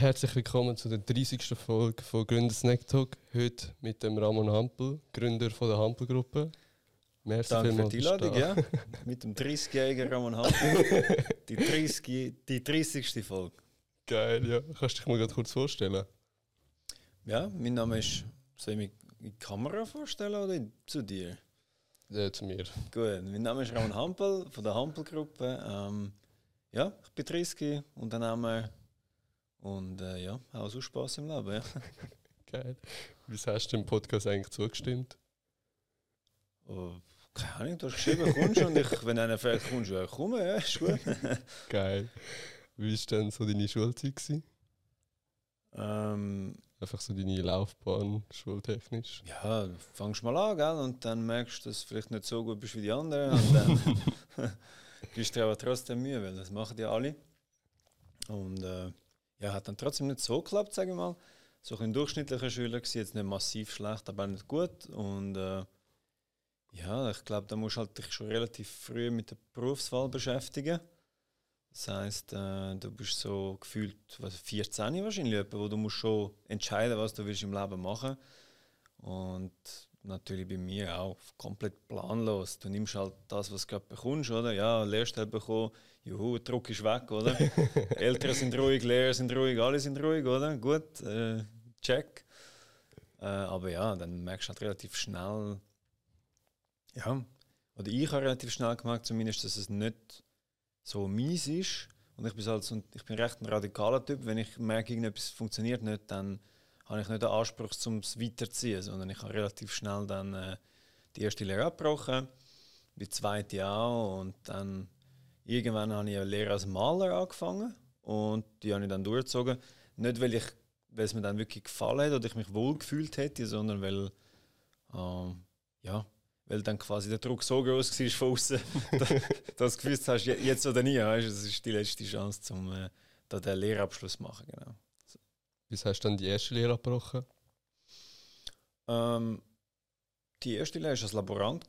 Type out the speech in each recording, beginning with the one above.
Herzlich willkommen zu der 30. Folge von Gründer Snack Talk. Heute mit dem Ramon Hampel, Gründer von der Hampel-Gruppe. Merci Danke für die Einladung, ja. Mit dem 30-jährigen Ramon Hampel. Die 30. Die 30. Folge. Geil, ja. Kannst du dich mal gerade kurz vorstellen? Ja, mein Name ist. Soll ich mich in die Kamera vorstellen oder zu dir? Ja, zu mir. Gut, mein Name ist Ramon Hampel von der Hampel-Gruppe. Ähm, ja, ich bin 30, Unternehmer und äh, ja, auch so Spaß im Leben. Ja. Geil. Wieso hast du dem Podcast eigentlich zugestimmt? Oh, keine Ahnung, du hast geschrieben, kommst und ich, wenn einer fragt, kommst du, ja, komm, ja, ist gut. Geil. Wie war denn so deine Schulzeit? Ähm, Einfach so deine Laufbahn, schultechnisch? Ja, fangst mal an, gell? Und dann merkst du, dass du vielleicht nicht so gut bist wie die anderen. Und dann gibst du dir aber trotzdem Mühe, weil das machen die alle. Und äh, ja, hat dann trotzdem nicht so geklappt, sage ich mal. So ein durchschnittlicher Schüler war jetzt nicht massiv schlecht, aber nicht gut. Und äh, ja, ich glaube, da musst du halt dich schon relativ früh mit der Berufswahl beschäftigen. Das heisst, äh, du bist so gefühlt was, 14 wahrscheinlich, wo du musst schon entscheiden, was du willst im Leben machen. Und natürlich bei mir auch komplett planlos. Du nimmst halt das, was du gerade bekommst, oder? Ja, Lehrstelle bekommen, juhu, Druck ist weg, oder? Eltern sind ruhig, Lehrer sind ruhig, alle sind ruhig, oder? Gut, äh, check. Äh, aber ja, dann merkst du halt relativ schnell, ja, oder ich habe relativ schnell gemerkt, zumindest, dass es nicht so mies ist. Und ich bin, halt so, ich bin recht ein radikaler Typ. Wenn ich merke, irgendetwas funktioniert nicht, dann habe ich nicht den Anspruch, um es weiterzuziehen, sondern ich habe relativ schnell dann äh, die erste Lehre abgebrochen, die zweite auch und dann irgendwann habe ich eine Lehre als Maler angefangen und die habe ich dann durchgezogen. Nicht, weil, ich, weil es mir dann wirklich gefallen hat oder ich mich wohl gefühlt hätte, sondern weil, äh, ja, weil dann quasi der Druck so groß war von außen, dass du gewusst hast, jetzt oder nie, weißt, das ist die letzte Chance, um äh, da den Lehrabschluss zu machen. Genau. Wie hast du dann die erste Lehre abgebrochen? Ähm, die erste Lehre war als Laborant.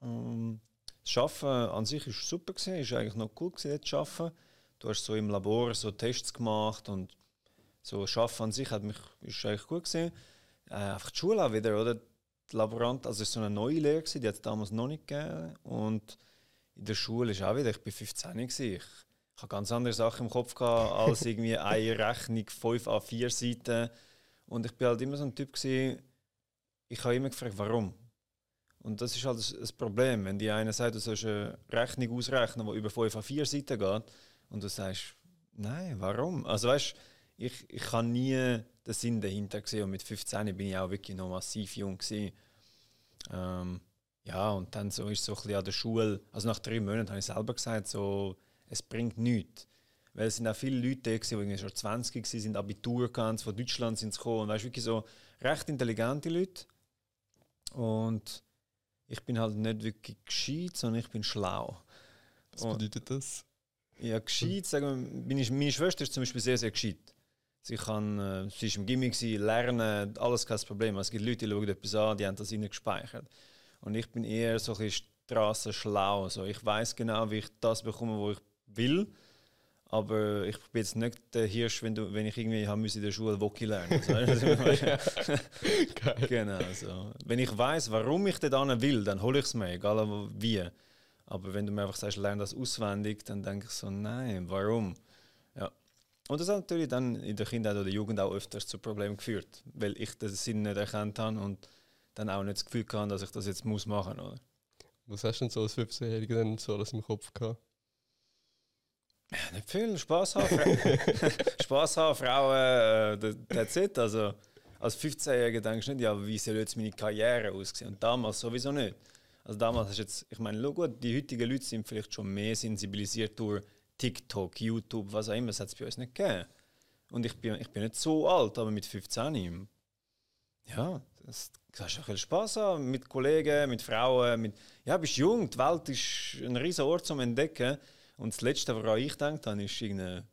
Ähm, das Arbeiten an sich war super, es war eigentlich noch cool, dort zu arbeiten. Du hast so im Labor so Tests gemacht und so Arbeiten an sich hat mich, ist eigentlich gut gesehen. Äh, einfach die Schule auch wieder, oder? Die Laborant, also es war so eine neue Lehre, die hat es damals noch nicht gegeben. Und in der Schule ist auch wieder, ich war 15 ich ich hatte ganz andere Sachen im Kopf gehabt, als irgendwie eine Rechnung, 5 a 4 Seiten. Und ich bin halt immer so ein Typ, gewesen, ich habe immer gefragt, warum. Und das ist halt das Problem, wenn die eine du sollst eine Rechnung ausrechnen, die über 5 a 4 Seiten geht, und du sagst, nein, warum? Also weißt ich, ich habe nie den Sinn dahinter gesehen und mit 15 bin ich auch wirklich noch massiv jung Ähm, ja, und dann so ist so ein bisschen an der Schule, also nach drei Monaten habe ich selber gesagt, so, es bringt nichts. Weil es sind auch viele Leute da, die schon 20 waren, sind Abitur gehabt, von Deutschland sind gekommen. Und weißt, wirklich so recht intelligente Leute. Und ich bin halt nicht wirklich gescheit, sondern ich bin schlau. Was bedeutet das? Ja, gescheit, sagen wir, meine Schwester ist zum Beispiel sehr, sehr gescheit. Sie, kann, äh, sie ist im Gimmick, lernen, alles kein Problem. Es gibt Leute, die schauen etwas an, die haben das nicht gespeichert. Und ich bin eher so ein bisschen strassenschlau. Also ich weiß genau, wie ich das bekomme, wo ich will. Aber ich bin jetzt nicht der Hirsch, wenn, du, wenn ich irgendwie haben in der Schule Woki lernen. Also, genau. So. Wenn ich weiß, warum ich das will, dann hole ich es mir, egal wie. Aber wenn du mir einfach sagst, lerne das auswendig, dann denke ich so, nein, warum? Ja. Und das hat natürlich dann in der Kindheit oder der Jugend auch öfters zu Problemen geführt, weil ich den Sinn nicht erkannt habe und dann auch nicht das Gefühl hatte, dass ich das jetzt muss machen muss. Was hast du denn so als 15-Jähriger denn so alles im Kopf gehabt? Ja, nicht viel. Spaß haben. Spaß haben, Frauen, äh, that's it. Also, als 15-Jähriger denkst du nicht, ja, wie soll jetzt meine Karriere aussehen? Und damals sowieso nicht. Also damals hast du jetzt, ich meine, gut, die heutigen Leute sind vielleicht schon mehr sensibilisiert durch TikTok, YouTube, was auch immer, das hat es bei uns nicht gegeben. Und ich bin, ich bin nicht so alt, aber mit 15, ja, das, kannst du bisschen Spaß haben mit Kollegen, mit Frauen, mit, ja, bist jung, die Welt ist ein riesiger Ort zum Entdecken. Und das Letzte, woran ich gedacht habe, ist irgendeine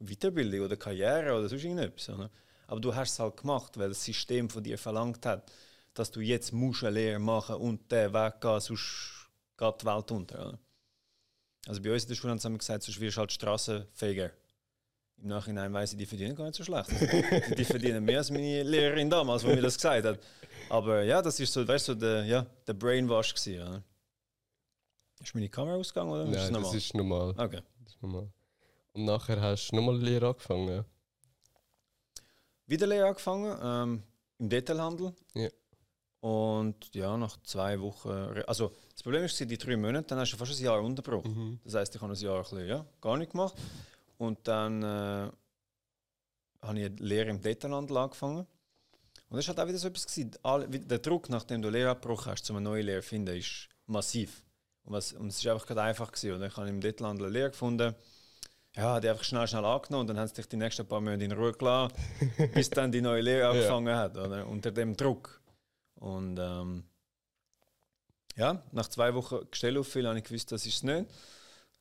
Weiterbildung oder Karriere oder sonst irgendetwas. Oder? Aber du hast es halt gemacht, weil das System von dir verlangt hat, dass du jetzt musst eine Lehre machen und den Weg gehen, sonst geht die Welt unter. Oder? Also bei uns in der Schule haben sie gesagt, sonst wirst du halt Strassenfeger. im Nachhinein weiß ich, die verdienen gar nicht so schlecht. die, die verdienen mehr als meine Lehrerin damals, wo mir das gesagt hat. Aber ja, das ist so, weißt du, so der, ja, der Brainwash gewesen. Ja. Ist meine Kamera ausgegangen oder Nein, ist das ist normal. Okay. Das ist normal. Und nachher hast du nochmal Lehre angefangen. ja? Wieder Lehre angefangen, ähm, im Detailhandel. Ja. Und ja, nach zwei Wochen, also das Problem ist, die drei Monate, dann hast du fast ein Jahr unterbrochen. Mhm. Das heißt, ich habe ein Jahr ein bisschen, ja, gar nicht gemacht. Und dann äh, habe ich eine Lehre im Detailhandel angefangen. Und das war halt auch wieder so etwas. Gewesen. Der Druck, nachdem du Lehre abgebrochen hast, um eine neue Lehre zu finden, ist massiv. Und, was, und es ist einfach gerade einfach. Gewesen. Und ich habe im Detailhandel eine Lehre gefunden. Ja, die einfach schnell, schnell angenommen und dann haben sie dich die nächsten paar Monate in Ruhe gelassen, bis dann die neue Lehre angefangen hat, oder? unter dem Druck. Und ähm, ja, nach zwei Wochen Gestell auffüllen habe ich gewusst, das ist es nicht.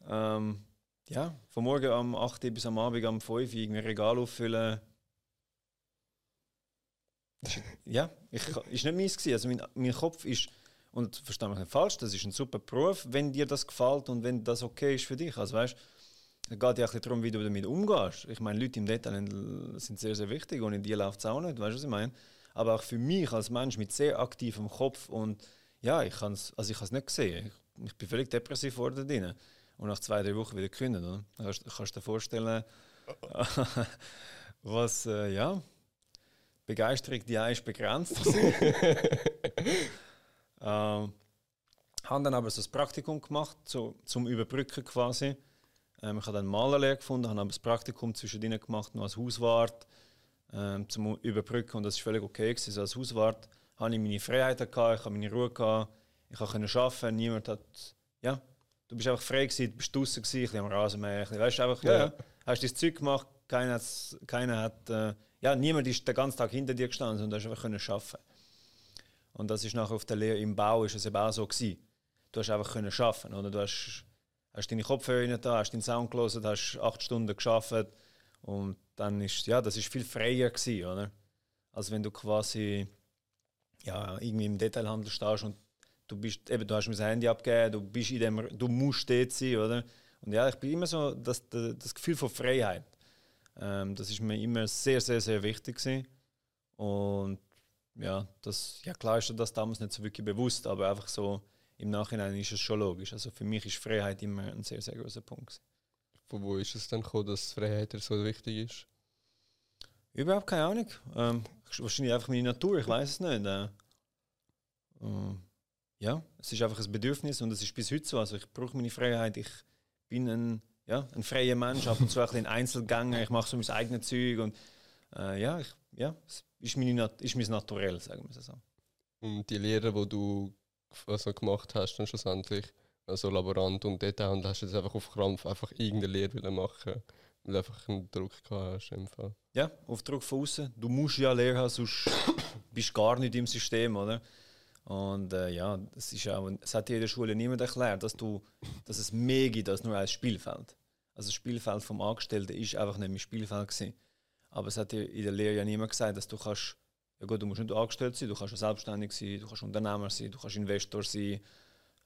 Ähm, ja, von morgen am 8 Uhr bis am Abend am 5 Uhr irgendwie Regal auffüllen. Ja, ich, ist nicht meins gewesen. Also mein, mein Kopf ist, und verstehe mich nicht falsch, das ist ein super Beruf, wenn dir das gefällt und wenn das okay ist für dich. Also weißt, es geht ja ein bisschen darum, wie du damit umgehst. Ich meine, Leute im Detail sind sehr, sehr wichtig und in dir läuft es auch nicht, weißt du, was ich meine? Aber auch für mich als Mensch mit sehr aktivem Kopf und ja, ich kann es also ich nicht gesehen. Ich, ich bin völlig depressiv geworden drin. Und nach zwei, drei Wochen wieder gekündigt. Oder? Kannst, kannst du dir vorstellen, was, äh, ja, Begeisterung, die ist begrenzt. ähm, habe dann aber so ein Praktikum gemacht, so, zum Überbrücken quasi. Ähm, ich habe dann Malerlehre gefunden, habe aber das Praktikum zwischendrin gemacht, noch als Hauswart ähm, zum Überbrücken und das war völlig okay. Gewesen. So als Hauswart hatte ich meine Freiheit, gehabt, ich hatte meine Ruhe, gehabt, ich konnte arbeiten, niemand hat, ja, du bist einfach frei gewesen, du bist draußen gewesen, ein bisschen am Rasenmäher, ein bisschen, weißt du, einfach, ja, Ja. hast dein Zeug gemacht, keiner, keiner hat, äh, ja, niemand ist den ganzen Tag hinter dir gestanden, sondern du hast einfach können arbeiten. Und das ist nachher auf der Lehre im Bau ist es eben auch so gewesen. Du hast einfach können arbeiten, oder? Du hast, hast deine Kopfhörer da, hast deinen Sound gelesen, hast acht Stunden geschafft und dann ist, ja, das ist viel freier gewesen, oder? Als wenn du quasi, ja, irgendwie im Detailhandel stehst und du bist, eben, du hast mir das Handy abgegeben, du bist in dem, du musst dort sein, oder? Und ja, ich bin immer so, das, das, das Gefühl von Freiheit, ähm, das ist mir immer sehr, sehr, sehr wichtig gewesen. Und ja, das, ja klar ist das damals nicht so wirklich bewusst, aber einfach so im Nachhinein ist es schon logisch. Also für mich ist Freiheit immer ein sehr, sehr großer Punkt. Von wo ist es dann gekommen, dass Freiheit so wichtig ist? Überhaupt keine Ahnung. Ähm, wahrscheinlich einfach meine Natur, ich weiß es nicht. Äh, ähm, ja, es ist einfach ein Bedürfnis und es ist bis heute so. Also ich brauche meine Freiheit. Ich bin ein, ja, ein freier Mensch, ab und zu ein bisschen Einzelgänger. Ich mache so mein eigenes Zeug und äh, ja, ich, ja, es ist, meine, ist mein Naturell, sagen wir es so. Und die Lehre, die du also gemacht hast, dann schlussendlich, also Laborant und Detailhandel, hast du jetzt einfach auf Krampf einfach irgendeine Lehre machen, weil du einfach einen Druck gehabt hast im Fall. Ja, auf Druck von außen. Du musst ja Lehre haben, sonst bist du gar nicht im System, oder? Und äh, ja, es ist auch, es hat dir in der Schule niemand erklärt, dass du, dass es mehr gibt als nur ein Spielfeld. Also das Spielfeld vom Angestellten ist einfach nicht mehr Spielfeld gewesen. Aber es hat dir in der Lehre ja niemand gesagt, dass du kannst, ja gut, du musst nicht angestellt sein, du kannst auch selbstständig sein, du kannst Unternehmer sein, du kannst Investor sein.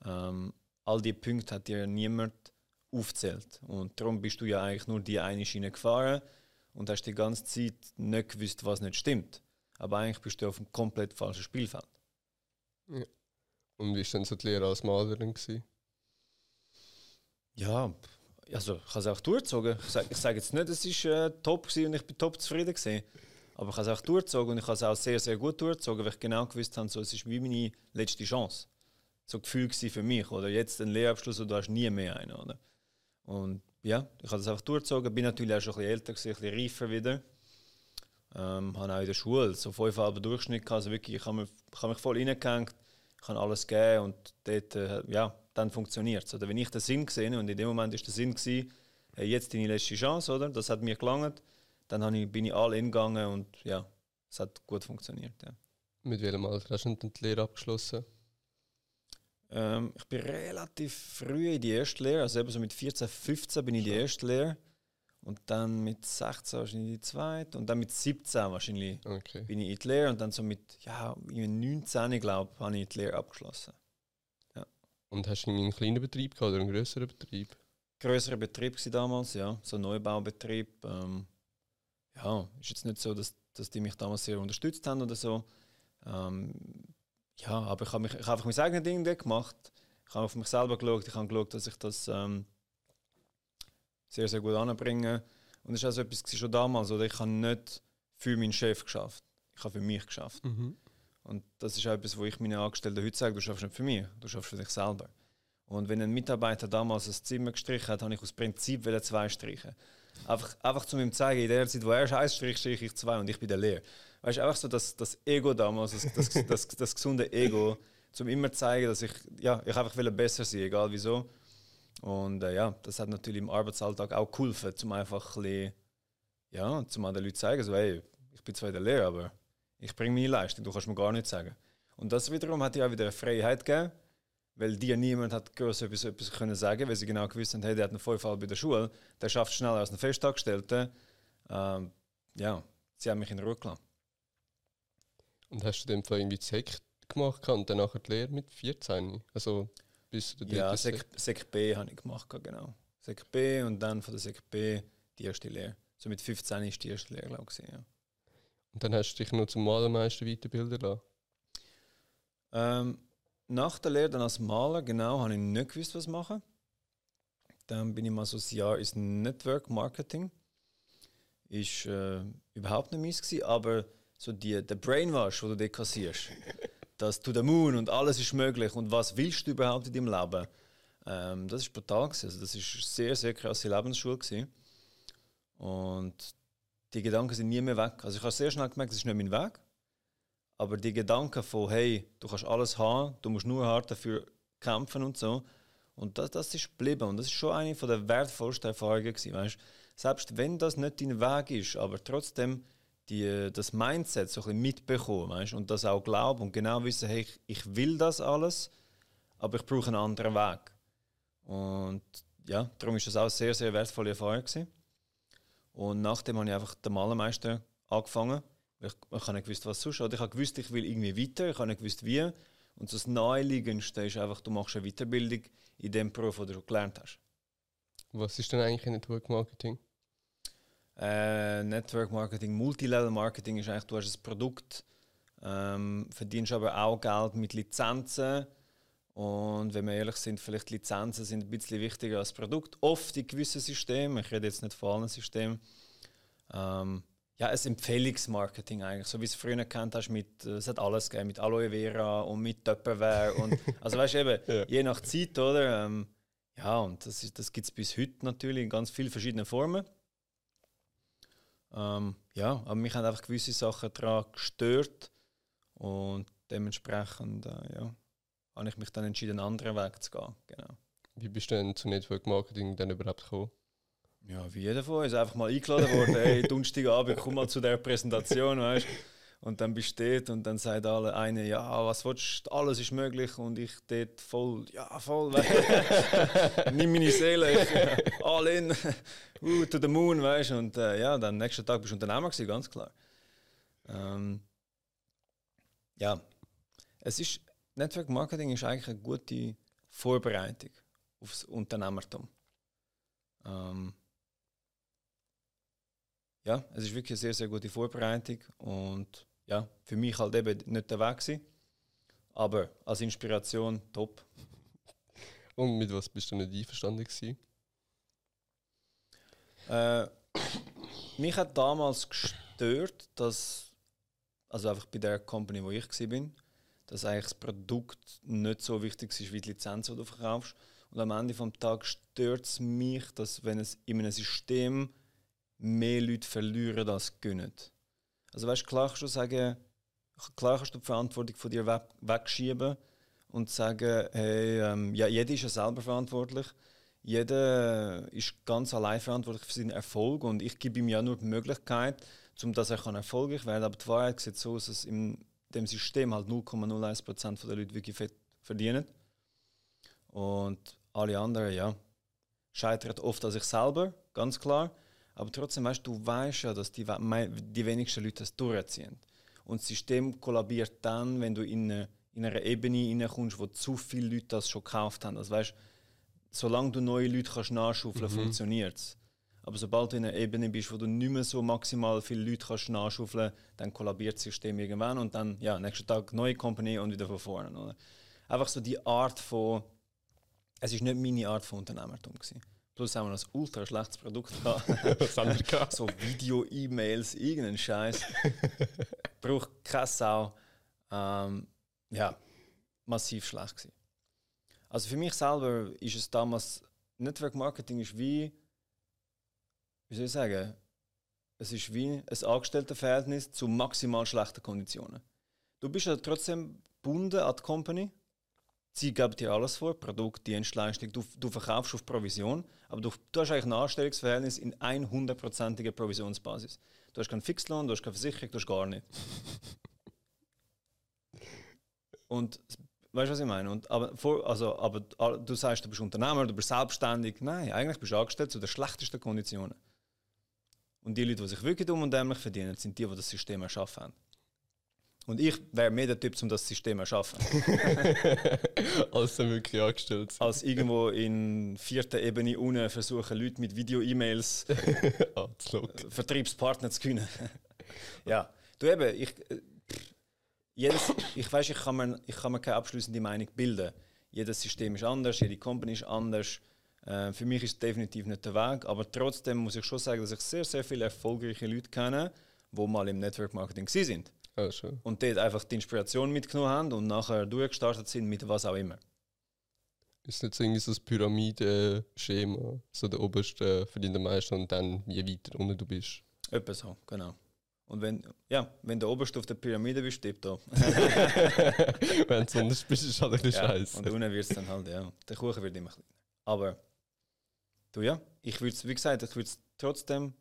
Ähm, all diese Punkte hat dir niemand aufgezählt. Und darum bist du ja eigentlich nur die eine Schiene gefahren und hast die ganze Zeit nicht gewusst, was nicht stimmt. Aber eigentlich bist du auf einem komplett falschen Spielfeld. Und wie war dann so die Lehre als Malerin? Gewesen? Ja, also ich habe es auch durchgezogen. Ich sage ich sag jetzt nicht, es war äh, top und ich bin top zufrieden gewesen. Aber ich habe es auch durchgezogen und ich habe es auch sehr, sehr gut durchgezogen, weil ich genau gewusst habe, so, es ist wie meine letzte Chance. So ein Gefühl für mich. Oder jetzt ein Lehrabschluss und du hast nie mehr einen. Oder? Und ja, ich habe das einfach durchgezogen. Bin natürlich auch schon ein bisschen älter, gewesen, ein bisschen reifer wieder. Ähm, habe auch in der Schule so fünfeinhalb Durchschnitt gehabt. Also wirklich, ich habe mich, ich mich voll reingehängt, ich habe alles gegeben und dort, äh, ja, dann funktioniert es. Oder wenn ich den Sinn gesehen und in dem Moment ist der Sinn gewesen, hey, jetzt deine letzte Chance, oder? Das hat mir gelangt. Dann ich, bin ich all in gegangen und ja, es hat gut funktioniert. Ja. Mit welchem Alter hast du dann die Lehre abgeschlossen? Ähm, ich bin relativ früh in die erste Lehre, also eben so mit 14, 15 bin ich in die erste Lehre. Und dann mit 16 wahrscheinlich die zweite. Und dann mit 17 wahrscheinlich Okay. bin ich in die Lehre. Und dann so mit ja, irgendwie 19, glaube ich, habe ich die Lehre abgeschlossen. Und hast du einen kleinen Betrieb gehabt oder einen größeren Betrieb? Größerer Betrieb war damals, ja. So ein Neubaubetrieb. Ähm, ja, ist jetzt nicht so, dass, dass die mich damals sehr unterstützt haben oder so. Ähm, ja, aber ich habe ich hab einfach mein eigenes Ding gemacht. Ich habe auf mich selber geschaut. Ich habe geschaut, dass ich das ähm, sehr, sehr gut anbringe. Und das war also etwas schon damals. Oder? Ich habe nicht für meinen Chef geschafft. Ich habe für mich geschafft. Mhm. Und das ist auch etwas, wo ich meinen Angestellten heute sage, du schaffst nicht für mich, du schaffst für dich selber. Und wenn ein Mitarbeiter damals ein Zimmer gestrichen hat, habe ich aus Prinzip zwei streichen. Einfach, einfach zu ihm zeigen, in der Zeit, wo er eins stricht, streiche ich zwei und ich bin der Lehr. Weißt du, einfach so das, das Ego damals, das, das, das, das gesunde Ego, zum immer zeigen, dass ich, ja, ich einfach will besser sein, egal wieso. Und äh, ja, das hat natürlich im Arbeitsalltag auch geholfen, zum einfach ein bisschen, ja, zum den Leuten zeigen, so, hey, ich bin zwar der Lehrer, aber ich bringe meine Leistung, du kannst mir gar nichts sagen. Und das wiederum hat dir auch wieder eine Freiheit gegeben, weil dir niemand hat groß etwas, etwas können sagen, weil sie genau gewusst haben, hey, der hat einen Vorfall bei der Schule, der schafft schneller als ein Festangestellter. Ähm, ja, sie haben mich in Ruhe gelassen. Und hast du dem Fall irgendwie Sek gemacht und dann nachher die Lehre mit 14? Also bis du Ja, Sek, Sek B habe ich gemacht, genau. Sek B und dann von der Sek B die erste Lehre. So mit 15 ist die erste Lehre, glaube ich. Ja. Und dann hast du dich noch zum Malermeister weiterbilden lassen? Ähm, nach der Lehre dann als Maler, genau, habe ich nicht gewusst, was machen. Dann bin ich mal so ein Jahr ins Network Marketing. Ist äh, überhaupt nicht meins gewesen, aber so die, der Brainwash, den du dort kassierst, das to the moon und alles ist möglich und was willst du überhaupt in deinem Leben, ähm, das ist brutal gewesen. Also das ist eine sehr, sehr krasse Lebensschule gewesen. Und die Gedanken sind nie mehr weg. Also ich habe sehr schnell gemerkt, das ist nicht mein Weg. Aber die Gedanken von, hey, du kannst alles haben, du musst nur hart dafür kämpfen und so. Und das, das ist geblieben. Und das ist schon eine der wertvollsten Erfahrungen gewesen, weißt? Selbst wenn das nicht dein Weg ist, aber trotzdem die, das Mindset so ein bisschen mitbekommen, weißt? Und das auch glauben und genau wissen, hey, ich, ich will das alles, aber ich brauche einen anderen Weg. Und ja, darum ist das auch eine sehr, sehr wertvolle Erfahrung gewesen. Und nachdem habe ich einfach den Malermeister angefangen. Ich, ich habe nicht gewusst, was sonst. Oder ich habe gewusst, ich will irgendwie weiter. Ich habe nicht gewusst, wie. Und das Naheliegendste ist einfach, du machst eine Weiterbildung in dem Beruf, den du gelernt hast. Was ist denn eigentlich Network Marketing? Äh, Network Marketing, Multilevel Marketing ist eigentlich, du hast ein Produkt, ähm, verdienst aber auch Geld mit Lizenzen und wenn wir ehrlich sind, vielleicht Lizenzen sind ein bisschen wichtiger als Produkt. Oft in gewissen Systemen, ich rede jetzt nicht von allen Systemen. Ähm, ja, ein Empfehlungsmarketing eigentlich, so wie es früher kennt hast, mit, äh, es hat alles gegeben, mit Aloe Vera und mit Tupperware und, also weißt du eben, ja. je nach Zeit, oder? Ähm, ja, und das, das gibt es bis heute natürlich in ganz vielen verschiedenen Formen. Ähm, ja, aber mich haben einfach gewisse Sachen daran gestört und dementsprechend, äh, ja habe ich mich dann entschieden, einen anderen Weg zu gehen. Genau. Wie bist du denn zu Network Marketing dann überhaupt gekommen? Ja, wie jeder von uns, einfach mal eingeladen worden. hey, Donnerstagabend, komm mal zu der Präsentation, weißt Und dann bist du dort und dann sagt alle eine, ja, was willst du, alles ist möglich. Und ich dort voll, ja, voll, nimm meine Seele, ich, all in, uh, to the moon, weißt Und äh, ja, dann nächsten Tag bist du Unternehmer gewesen, ganz klar. Ähm, ja, es ist, Network Marketing ist eigentlich eine gute Vorbereitung aufs Unternehmertum. Ähm, ja, es ist wirklich eine sehr, sehr gute Vorbereitung und ja, für mich halt eben nicht der Weg gewesen, aber als Inspiration top. Und mit was bist du nicht einverstanden gewesen? Äh, mich hat damals gestört, dass also einfach bei der Company, wo ich war, bin, dass eigentlich das Produkt nicht so wichtig ist wie die Lizenz, die du verkaufst. Und am Ende des Tages stört es mich, dass wenn es in einem System mehr Leute verlieren als gewinnen. Also weißt, klar kannst du sagen, klar kannst du die Verantwortung von dir weg, wegschieben und sagen, hey, ähm, ja, jeder ist ja selber verantwortlich. Jeder ist ganz allein verantwortlich für seinen Erfolg und ich gebe ihm ja nur die Möglichkeit, um dass er erfolgreich werden kann. Aber die Wahrheit sieht so aus, dass im dem System halt 0,01% der Leute wirklich verdienen. Und alle anderen, ja, scheitern oft an sich selber, ganz klar. Aber trotzdem weißt du, weißt ja, dass die, die wenigsten Leute das durchziehen. Und das System kollabiert dann, wenn du in eine, in eine Ebene hineinkommst, wo zu viele Leute das schon gekauft haben. Also weißt, solange du neue Leute kannst nachschaufeln, mhm. funktioniert es. Aber sobald du in einer Ebene bist, wo du nicht mehr so maximal viele Leute kannst nachschaufeln dann kollabiert das System irgendwann und dann, ja, nächsten Tag neue Company und wieder von vorne. Oder? Einfach so die Art von, es ist nicht meine Art von Unternehmertum gewesen. Plus haben wir noch ein ultra schlechtes Produkt gehabt. so Video-E-Mails, irgendeinen Scheiß. Braucht keine Sau. Ähm, ja, massiv schlecht gewesen. Also für mich selber ist es damals, Network Marketing ist wie, wie soll ich sagen, es ist wie ein Angestelltenverhältnis zu maximal schlechten Konditionen. Du bist ja trotzdem gebunden an die Company. Sie geben dir alles vor, Produkt, Dienstleistung, du, du verkaufst auf Provision, aber du, du hast eigentlich ein Anstellungsverhältnis in 100%iger Provisionsbasis. Du hast keinen Fixlohn, du hast keine Versicherung, du hast gar nicht. Und weißt du, was ich meine? Und, aber, vor, also, aber du sagst, du bist Unternehmer, du bist selbstständig. Nein, eigentlich bist du angestellt zu den schlechtesten Konditionen. Und die Leute, die sich wirklich dumm und dämlich verdienen, sind die, die das System erschaffen haben. Und ich wäre mehr der Typ, um das System zu erschaffen. Als dann wirklich angestellt sind. Als irgendwo in vierter Ebene unten versuchen, Leute mit Video-E-Mails Vertriebspartner zu können. ja, du eben, ich, äh, jedes, ich weiß, ich kann, mir, ich kann mir keine abschließende Meinung bilden. Jedes System ist anders, jede Company ist anders. Äh, für mich ist es definitiv nicht der Weg, aber trotzdem muss ich schon sagen, dass ich sehr, sehr viele erfolgreiche Leute kenne, die mal im Network Marketing sind. Ja, und dort einfach die Inspiration mitgenommen haben und nachher durchgestartet sind mit was auch immer. Ist nicht so irgendwie so ein Pyramide-Schema? So der oberste verdient am meisten und dann je weiter unten du bist. Etwa so, genau. Und wenn, ja, wenn der oberste auf der Pyramide bist, tippt da. wenn du unterst bist, ist halt ein bisschen ja, scheiße. Und unten wird es dann halt, ja. Der Kuchen wird immer kleiner. Aber, du ja, ich würde es, wie gesagt, ich würde es trotzdem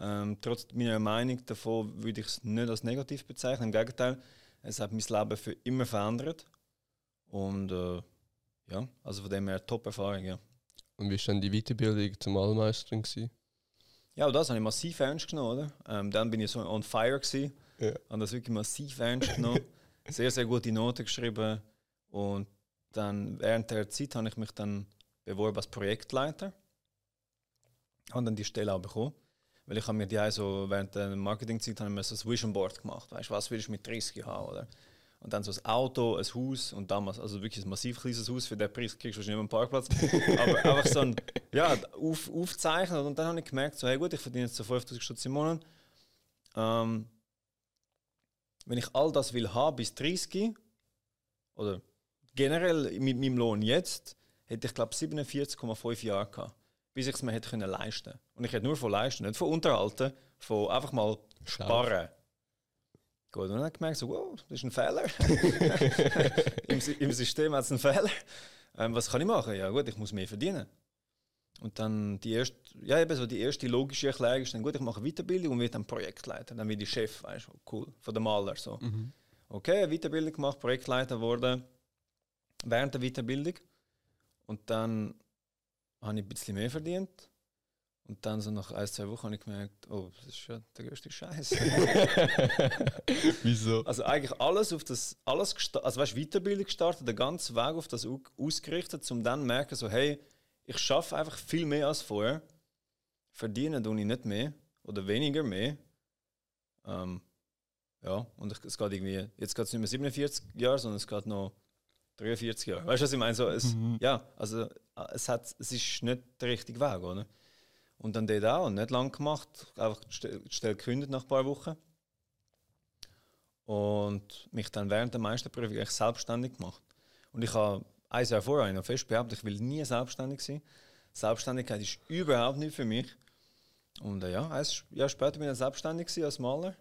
ähm, trotz meiner Meinung davon würde ich es nicht als negativ bezeichnen. Im Gegenteil, es hat mein Leben für immer verändert. Und äh, ja, also von dem her Top-Erfahrung, ja. Und wie war dann die Weiterbildung zum Allmeisterin? Gewesen? Ja, das habe ich massiv ernst genommen, oder? Ähm, dann bin ich so on fire gewesen. Ja. Habe das wirklich massiv ernst genommen. sehr, sehr gute Noten geschrieben. Und dann während der Zeit habe ich mich dann beworben als Projektleiter. Habe dann die Stelle auch bekommen. Weil ich habe mir die so während der Marketingzeit habe ich mir so ein Vision Board gemacht. Weißt du, was willst du mit 30 haben, oder? Und dann so ein Auto, ein Haus und damals, also wirklich ein massiv kleines Haus, für den Preis kriegst du wahrscheinlich einen Parkplatz. Aber einfach so ein, ja, auf, aufzeichnen. Und dann habe ich gemerkt, so, hey gut, ich verdiene jetzt so 5000 Stutz im Monat. Ähm, wenn ich all das will haben bis 30 oder generell mit meinem Lohn jetzt, hätte ich glaube 47,5 Jahre gehabt bis ich es mir hätte können leisten Und ich hätte nur von leisten, nicht von unterhalten, von einfach mal sparen. Gut, und dann habe ich gemerkt, so, wow, das ist ein Fehler. Im, Im, System hat es einen Fehler. Ähm, was kann ich machen? Ja gut, ich muss mehr verdienen. Und dann die erste, ja eben so die erste logische Erklärung ist dann, gut, ich mache Weiterbildung und werde dann Projektleiter. Dann werde ich Chef, weißt du, cool, von der Maler so. Mhm. Okay, Weiterbildung gemacht, Projektleiter geworden während der Weiterbildung. Und dann habe ich ein bisschen mehr verdient. Und dann so nach ein, zwei Wochen habe ich gemerkt, oh, das ist ja der größte Scheiß. Wieso? Also eigentlich alles auf das, alles also weißt, Weiterbildung gestartet, den ganzen Weg auf das ausgerichtet, um dann zu merken, so hey, ich schaffe einfach viel mehr als vorher, verdiene tue ich nicht mehr oder weniger mehr. Ähm, ja, und ich, es geht irgendwie, jetzt geht es nicht mehr 47 Jahre, sondern es geht noch 43 Jahre. Weißt du, was ich meine? So, es, mhm. Ja, also es, hat, es ist nicht der richtige Weg, oder? Und dann dort auch, nicht lang gemacht, einfach schnell gekündigt nach ein paar Wochen. Und mich dann während der Meisterprüfung selbstständig gemacht. Und ich habe ein Jahr vorher noch fest behauptet, ich will nie selbstständig sein. Selbstständigkeit ist überhaupt nicht für mich. Und äh, ja, ein Jahr später bin ich selbstständig als Maler.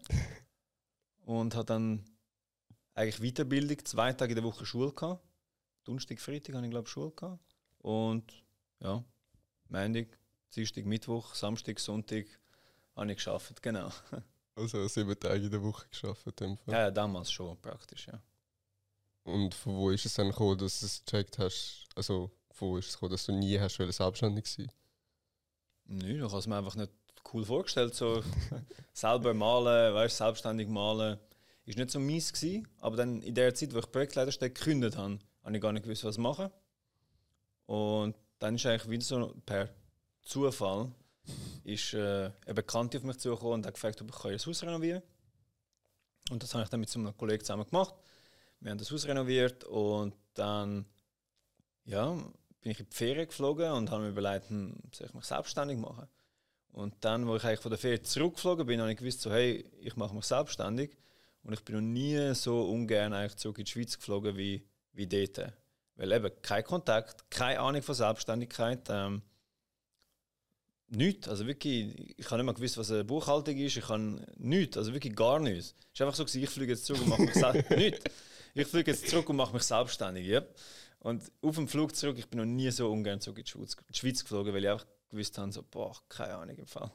und habe dann eigentlich Weiterbildung, zwei Tage in der Woche Schule gehabt. Donnerstag, Freitag habe ich glaube Schule gehabt. Und ja, Montag, Dienstag, Mittwoch, Samstag, Sonntag habe ich geschafft, genau. Also sieben Tage in der Woche geschafft Ja, ja, damals schon praktisch, ja. Und von wo ist es dann gekommen, dass du es gecheckt hast? Also von wo ist es gekommen, dass du nie hast selbstständig sein? Nein, ich habe es mir einfach nicht cool vorgestellt, so selber malen, weißt, selbstständig malen. Ist nicht so mies gewesen, aber dann in der Zeit, wo ich Projektleiter gekündigt habe, habe ich gar nicht gewusst, was machen. Und dann ist eigentlich wieder so per Zufall ist äh, eine Bekannte auf mich zugekommen und hat gefragt, ob ich ein Haus renovieren kann. Und das habe ich dann mit so einem Kollegen zusammen gemacht. Wir haben das Haus renoviert und dann ja, bin ich in die Ferien geflogen und habe mir überlegt, hm, soll ich mich selbstständig machen? Und dann, wo ich eigentlich von der Ferien zurückgeflogen bin, habe ich gewusst, so, hey, ich mache mich selbstständig. Und ich bin noch nie so ungern eigentlich zurück in die Schweiz geflogen wie, wie dort. Weil eben kein Kontakt, keine Ahnung von Selbstständigkeit. Ähm, nichts. Also wirklich, ich habe nicht mal gewusst, was eine Buchhaltung ist. Ich habe nichts, also wirklich gar nichts. Es war einfach so, ich fliege jetzt zurück und mache mich selbstständig. Ich fliege jetzt zurück und mache mich selbstständig. Yep. Und auf dem Flug zurück, ich bin noch nie so ungern zurück in die Schweiz, die Schweiz geflogen, weil ich einfach gewusst habe, so, boah, keine Ahnung im Fall.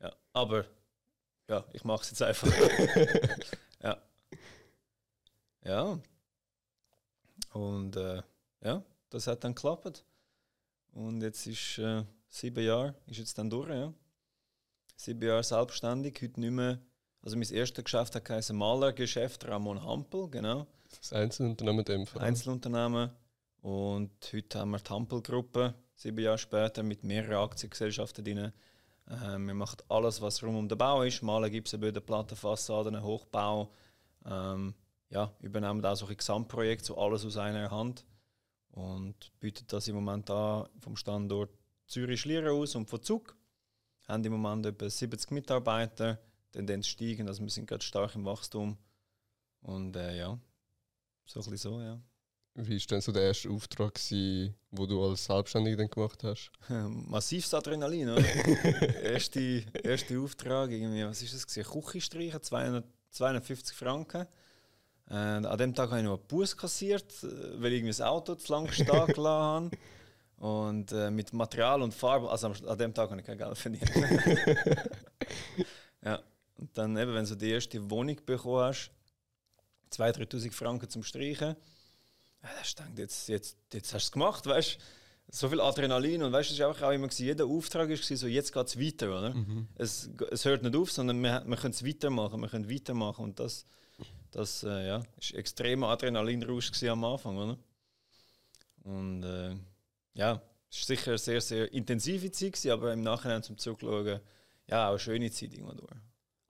Ja, aber ja, ich mache es jetzt einfach. ja. Ja. Und äh, ja, das hat dann geklappt. Und jetzt ist äh, sieben Jahre, ist jetzt dann durch, ja. Sieben Jahre selbstständig, heute nicht mehr. Also mein erstes Geschäft hat geheißen Malergeschäft Ramon Hampel, genau. Das Einzelunternehmen Fall. Einzelunternehmen. Und heute haben wir die Hampel-Gruppe, sieben Jahre später, mit mehreren Aktiengesellschaften drin. Äh, wir machen alles, was rund um den Bau ist. Malen, Gipsenböden, Plattenfassaden, Hochbau. Ähm, ja, übernehmen auch solche Gesamtprojekte, so alles aus einer Hand. Und bieten das im Moment an vom Standort Zürich-Schlieren aus und von Zug. Wir haben im Moment etwa 70 Mitarbeiter, Tendenz steigen, also wir sind gerade stark im Wachstum. Und äh, ja, so ein bisschen so, ja. Wie war denn so der erste Auftrag, den du als Selbstständiger dann gemacht hast? Massives Adrenalin, oder? erste, erste Auftrag, irgendwie, was ist das? Küche streichen, 200, 250 Franken. Äh, an dem Tag habe ich noch einen Bus kassiert, äh, weil ich das Auto zu lang stehen gelassen habe. Und äh, mit Material und Farbe, also an dem Tag habe ich kein Geld verdient. ja, und dann eben, wenn du die erste Wohnung bekommen hast, 2.000, 3.000 Franken zum Streichen, ja, das denkt, jetzt, jetzt, jetzt hast du es gemacht, weißt so viel Adrenalin und weißt du, es war einfach auch immer gewesen, jeder Auftrag war so, jetzt geht es weiter, oder? Mhm. Es, es hört nicht auf, sondern wir, wir können es weitermachen, wir können weitermachen und das, das äh, ja, ist extremer Adrenalinrausch am Anfang, oder? Und äh, ja, es war sicher eine sehr, sehr intensive Zeit, gewesen, aber im Nachhinein zum Zurückschauen, ja, auch eine schöne Zeit durch.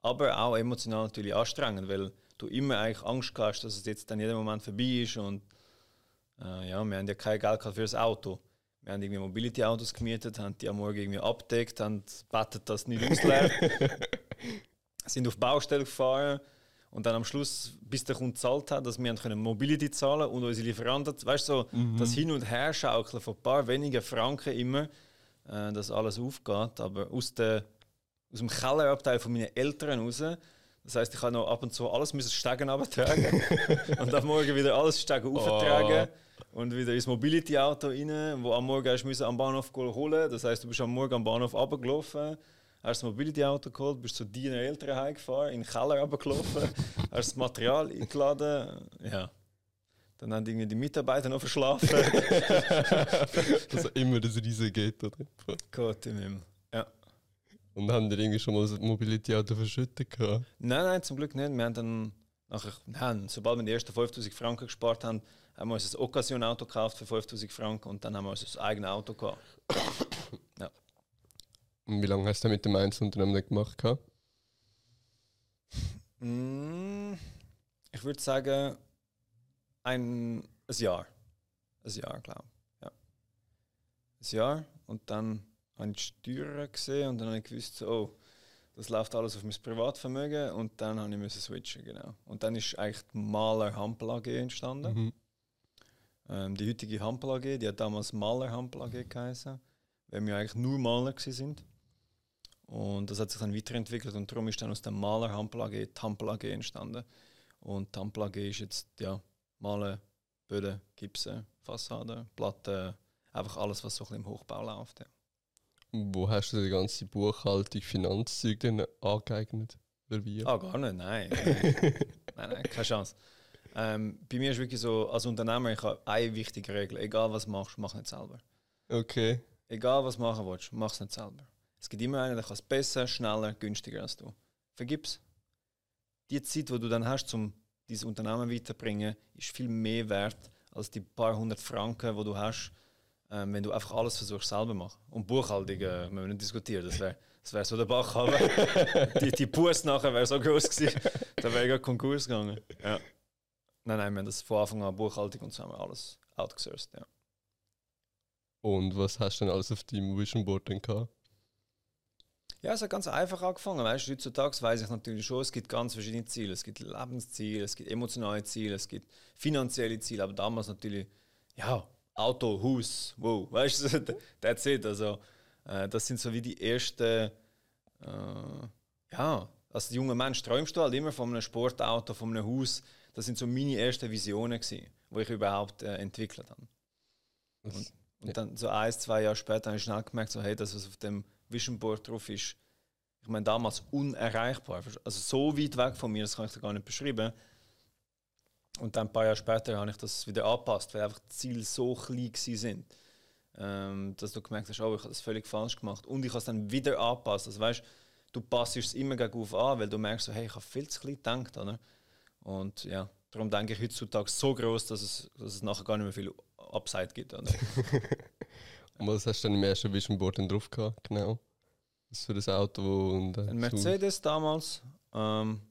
Aber auch emotional natürlich anstrengend, weil du immer eigentlich Angst hast, dass es jetzt dann jeden Moment vorbei ist und äh, ja, wir haben ja kein Geld für das Auto. Wir haben irgendwie Mobility-Autos gemietet, haben die am Morgen irgendwie abdeckt, haben bettet, dass nicht ausleert. sind auf Baustelle gefahren und dann am Schluss, bis der Kunde gezahlt hat, dass wir können Mobility zahlen und unsere Lieferanten, weißt du, so, mhm. das Hin- und Herschaukeln von ein paar wenigen Franken immer, äh, dass alles aufgeht. Aber aus, der, aus dem Kellerabteil von meinen Eltern raus, das heißt, ich habe noch ab und zu alles müssen Stegen abtragen und am Morgen wieder alles Stegen auftragen. Oh und wieder ins Mobility-Auto rein, wo am Morgen hast du am Bahnhof holen Das heißt, du bist am Morgen am Bahnhof runtergelaufen, hast das Mobility-Auto geholt, bist zu deinen Eltern heimgefahren, in den Keller runtergelaufen, hast das Material eingeladen. Ja. Dann haben irgendwie die Mitarbeiter noch verschlafen. also immer das riesige geht, oder? Gott im Himmel. Ja. Und haben die irgendwie schon mal das Mobility-Auto verschüttet gehabt? Nein, nein, zum Glück nicht. Wir haben dann, nachher, nein, sobald wir die ersten 5000 Franken gespart haben, haben wir uns ein Occasion-Auto gekauft für 5000 Franken und dann haben wir uns ein eigenes Auto gehabt. Und wie lange hast du mit dem Einzelunternehmen gemacht? Mm, ich würde sagen, ein, ein Jahr. Ein Jahr, glaube ich. Ja. Ein Jahr und dann habe ich die Steuern gesehen und dann habe ich gewusst, oh, das läuft alles auf mein Privatvermögen und dann habe ich switchen, genau. Und dann ist eigentlich die Maler Hampel AG entstanden. Mhm. Ähm, die heutige Hampel AG, die hat damals Maler Hampel AG geheißen, weil wir eigentlich nur Maler sind. Und das hat sich dann weiterentwickelt und darum ist dann aus der Maler Hampel AG die Hampel AG entstanden. Und die Hampel AG ist jetzt ja, Malen, Böden, Gipsen, Fassaden, Platten, einfach alles, was so ein im Hochbau läuft. Ja. Wo hast du die ganze Buchhaltung, Finanzzeug denn angeeignet? Oder wie? Ah, gar nicht, nein. nein, nein, keine Chance. Ähm, bei mir ist wirklich so, als Unternehmer, ich habe eine wichtige Regel. Egal was machst, mach nicht selber. Okay. Egal was machen willst, mach es nicht selber. Es gibt immer einen, der kann es besser, schneller, günstiger als du. Vergib's. Die Zeit, die du dann hast, um dieses Unternehmen weiterzubringen, ist viel mehr wert als die paar hundert Franken, die du hast, äh, ähm, wenn du einfach alles versuchst selber zu machen. Und Buchhaltung äh, müssen wir nicht diskutieren, das wäre das wär so der Bach. Aber die, die Bus nachher wäre so groß gewesen, da wäre ich Konkurs gegangen. Ja. Nein, nein, wir haben das von Anfang an Buchhaltung und so haben wir alles outgesourced. Ja. Und was hast du denn alles auf deinem Vision Board denn gehabt? Ja, es hat ganz einfach angefangen. Weißt, heutzutage weiß ich natürlich schon, es gibt ganz verschiedene Ziele. Es gibt Lebensziele, es gibt emotionale Ziele, es gibt finanzielle Ziele, aber damals natürlich, ja, Auto, Haus, wow, weißt du, that's it. Also, äh, das sind so wie die ersten, äh, ja, als junger Mensch träumst du halt immer von einem Sportauto, von einem Haus. Das sind so meine ersten Visionen, die ich überhaupt äh, entwickelt habe. Und, und, dann so ein, zwei Jahre später habe ich schnell gemerkt, so, hey, das, was auf dem Vision Board drauf ist, ich meine, damals unerreichbar. Also so weit weg von mir, das kann ich dir gar nicht beschreiben. Und dann ein paar Jahre später habe ich das wieder angepasst, weil einfach die Ziele so klein sind, ähm, dass du gemerkt hast, oh, ich habe das völlig falsch gemacht. Und ich habe es dann wieder angepasst. Also weißt, du passt es immer auf an, weil du merkst, so, hey, ich habe viel zu klein gedacht. Oder? Und ja, darum denke ich heutzutage so groß, dass es, dass es nachher gar nicht mehr viel Upside gibt. Oder? Und was hast du dann im ersten Vision Board drauf gehabt? Genau. Was für das Auto und. Äh, ein Mercedes damals. Ähm,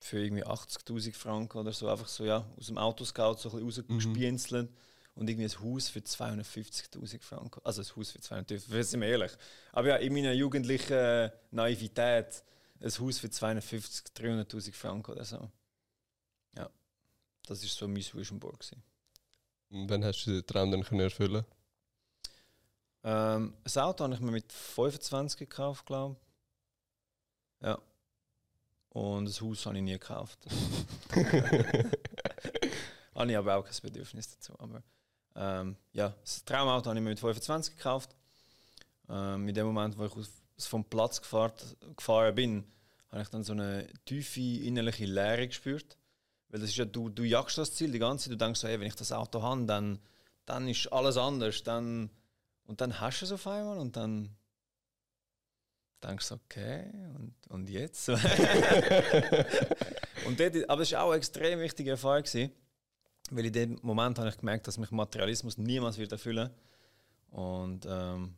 für irgendwie 80.000 Franken oder so. Einfach so, ja, aus dem Autoscout so ein bisschen rausgespienzelt. Mhm. Und irgendwie ein Haus für 250.000 Franken. Also ein Haus für 250, sind wir ehrlich. Aber ja, in meiner jugendlichen äh, Naivität ein Haus für 250.000, 300.000 Franken oder so. Ja, das war so mein Vision Board. Und wann hast du den Traum dann können erfüllen ähm, das Auto habe ich mir mit 25 gekauft, glaube ich. Ja. Und das Haus habe ich nie gekauft. habe ich aber auch kein Bedürfnis dazu. Aber ähm, ja, das Traumauto habe ich mir mit 25 gekauft. Ähm, in dem Moment, wo ich vom Platz gefahren, gefahren bin, habe ich dann so eine tiefe innerliche Leere gespürt. Weil das ist ja, du, du jagst das Ziel die ganze Zeit, du denkst so, hey, wenn ich das Auto habe, dann, dann ist alles anders. Dann, und dann hast du es auf einmal und dann denkst du, okay, und, und jetzt? und dort, aber es war auch eine extrem wichtige Erfahrung, gewesen, weil in dem Moment habe ich gemerkt, dass mich Materialismus niemals wird erfüllen Und ähm,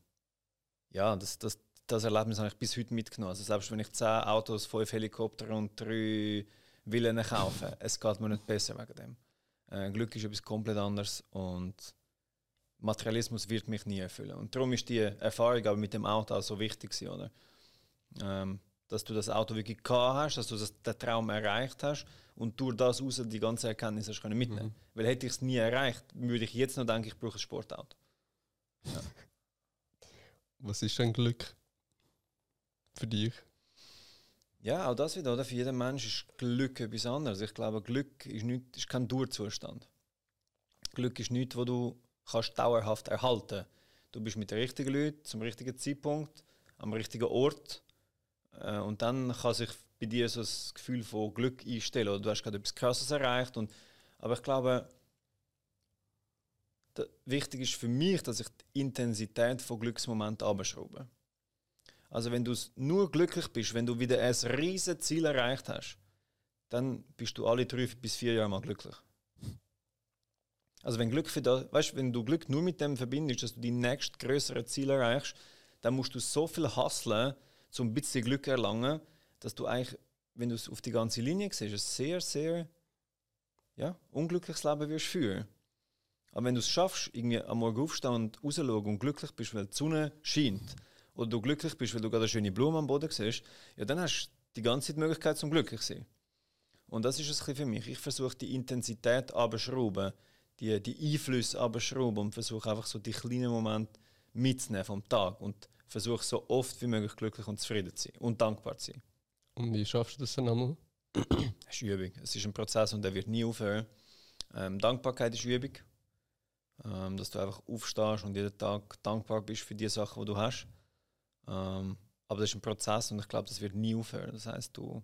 ja, das, das, das Erlebnis habe ich bis heute mitgenommen. Also selbst wenn ich zehn Autos, fünf Helikopter und drei Villen kaufe, es geht mir nicht besser wegen dem. Äh, Glück ist etwas komplett anderes und Materialismus wird mich nie erfüllen. Und darum ist die Erfahrung aber mit dem Auto auch so wichtig, oder? Ähm, dass du das Auto wirklich gehabt hast, dass du das, den Traum erreicht hast und durch das raus die ganze Erkenntnis hast können mitnehmen. Mhm. Weil hätte ich es nie erreicht, würde ich jetzt noch denken, ich brauche ein Sportauto. Ja. Was ist denn Glück für dich? Ja, auch das wieder, oder? Für jeden Mensch ist Glück etwas anderes. Ich glaube, Glück ist, nicht, ist kein Durzustand. Glück ist nichts, wo du kannst dauerhaft erhalten. Du bist mit den richtigen Leuten zum richtigen Zeitpunkt, am richtigen Ort äh, und dann kann sich bei dir so das Gefühl von Glück einstellen. Oder du hast gerade etwas Krasses erreicht. Und, aber ich glaube, wichtig ist für mich, dass ich die Intensität von Glücksmomenten abschraube. Also wenn du nur glücklich bist, wenn du wieder ein riesiges Ziel erreicht hast, dann bist du alle drei bis vier Jahre mal glücklich. Also wenn Glück für das, weißt, wenn du Glück nur mit dem verbindest, dass du die nächst größere Ziel erreichst, dann musst du so viel hustlen, um ein bisschen Glück erlangen, dass du eigentlich, wenn du es auf die ganze Linie siehst, ein sehr, sehr ja, unglückliches Leben wirst führen. Aber wenn du es schaffst, irgendwie am Morgen aufstehen und rausschauen und glücklich bist, weil die Sonne scheint, oder du glücklich bist, weil du gerade eine schöne Blume am Boden siehst, ja, dann hast du die ganze Zeit die Möglichkeit zum glücklich zu sein. Und das ist es für mich. Ich versuche die Intensität abzuschrauben die, die Einflüsse abschrauben und versuche einfach so die kleinen Momente mitzunehmen vom Tag und versuche so oft wie möglich glücklich und zufrieden zu sein und dankbar zu sein. Und wie schaffst du das dann einmal? Es ist Übung. Es ist ein Prozess und der wird nie aufhören. Ähm, Dankbarkeit ist Übung. Ähm, dass du einfach aufstehst und jeden Tag dankbar bist für die Sachen, die du hast. Ähm, aber das ist ein Prozess und ich glaube, das wird nie aufhören. Das heißt, du,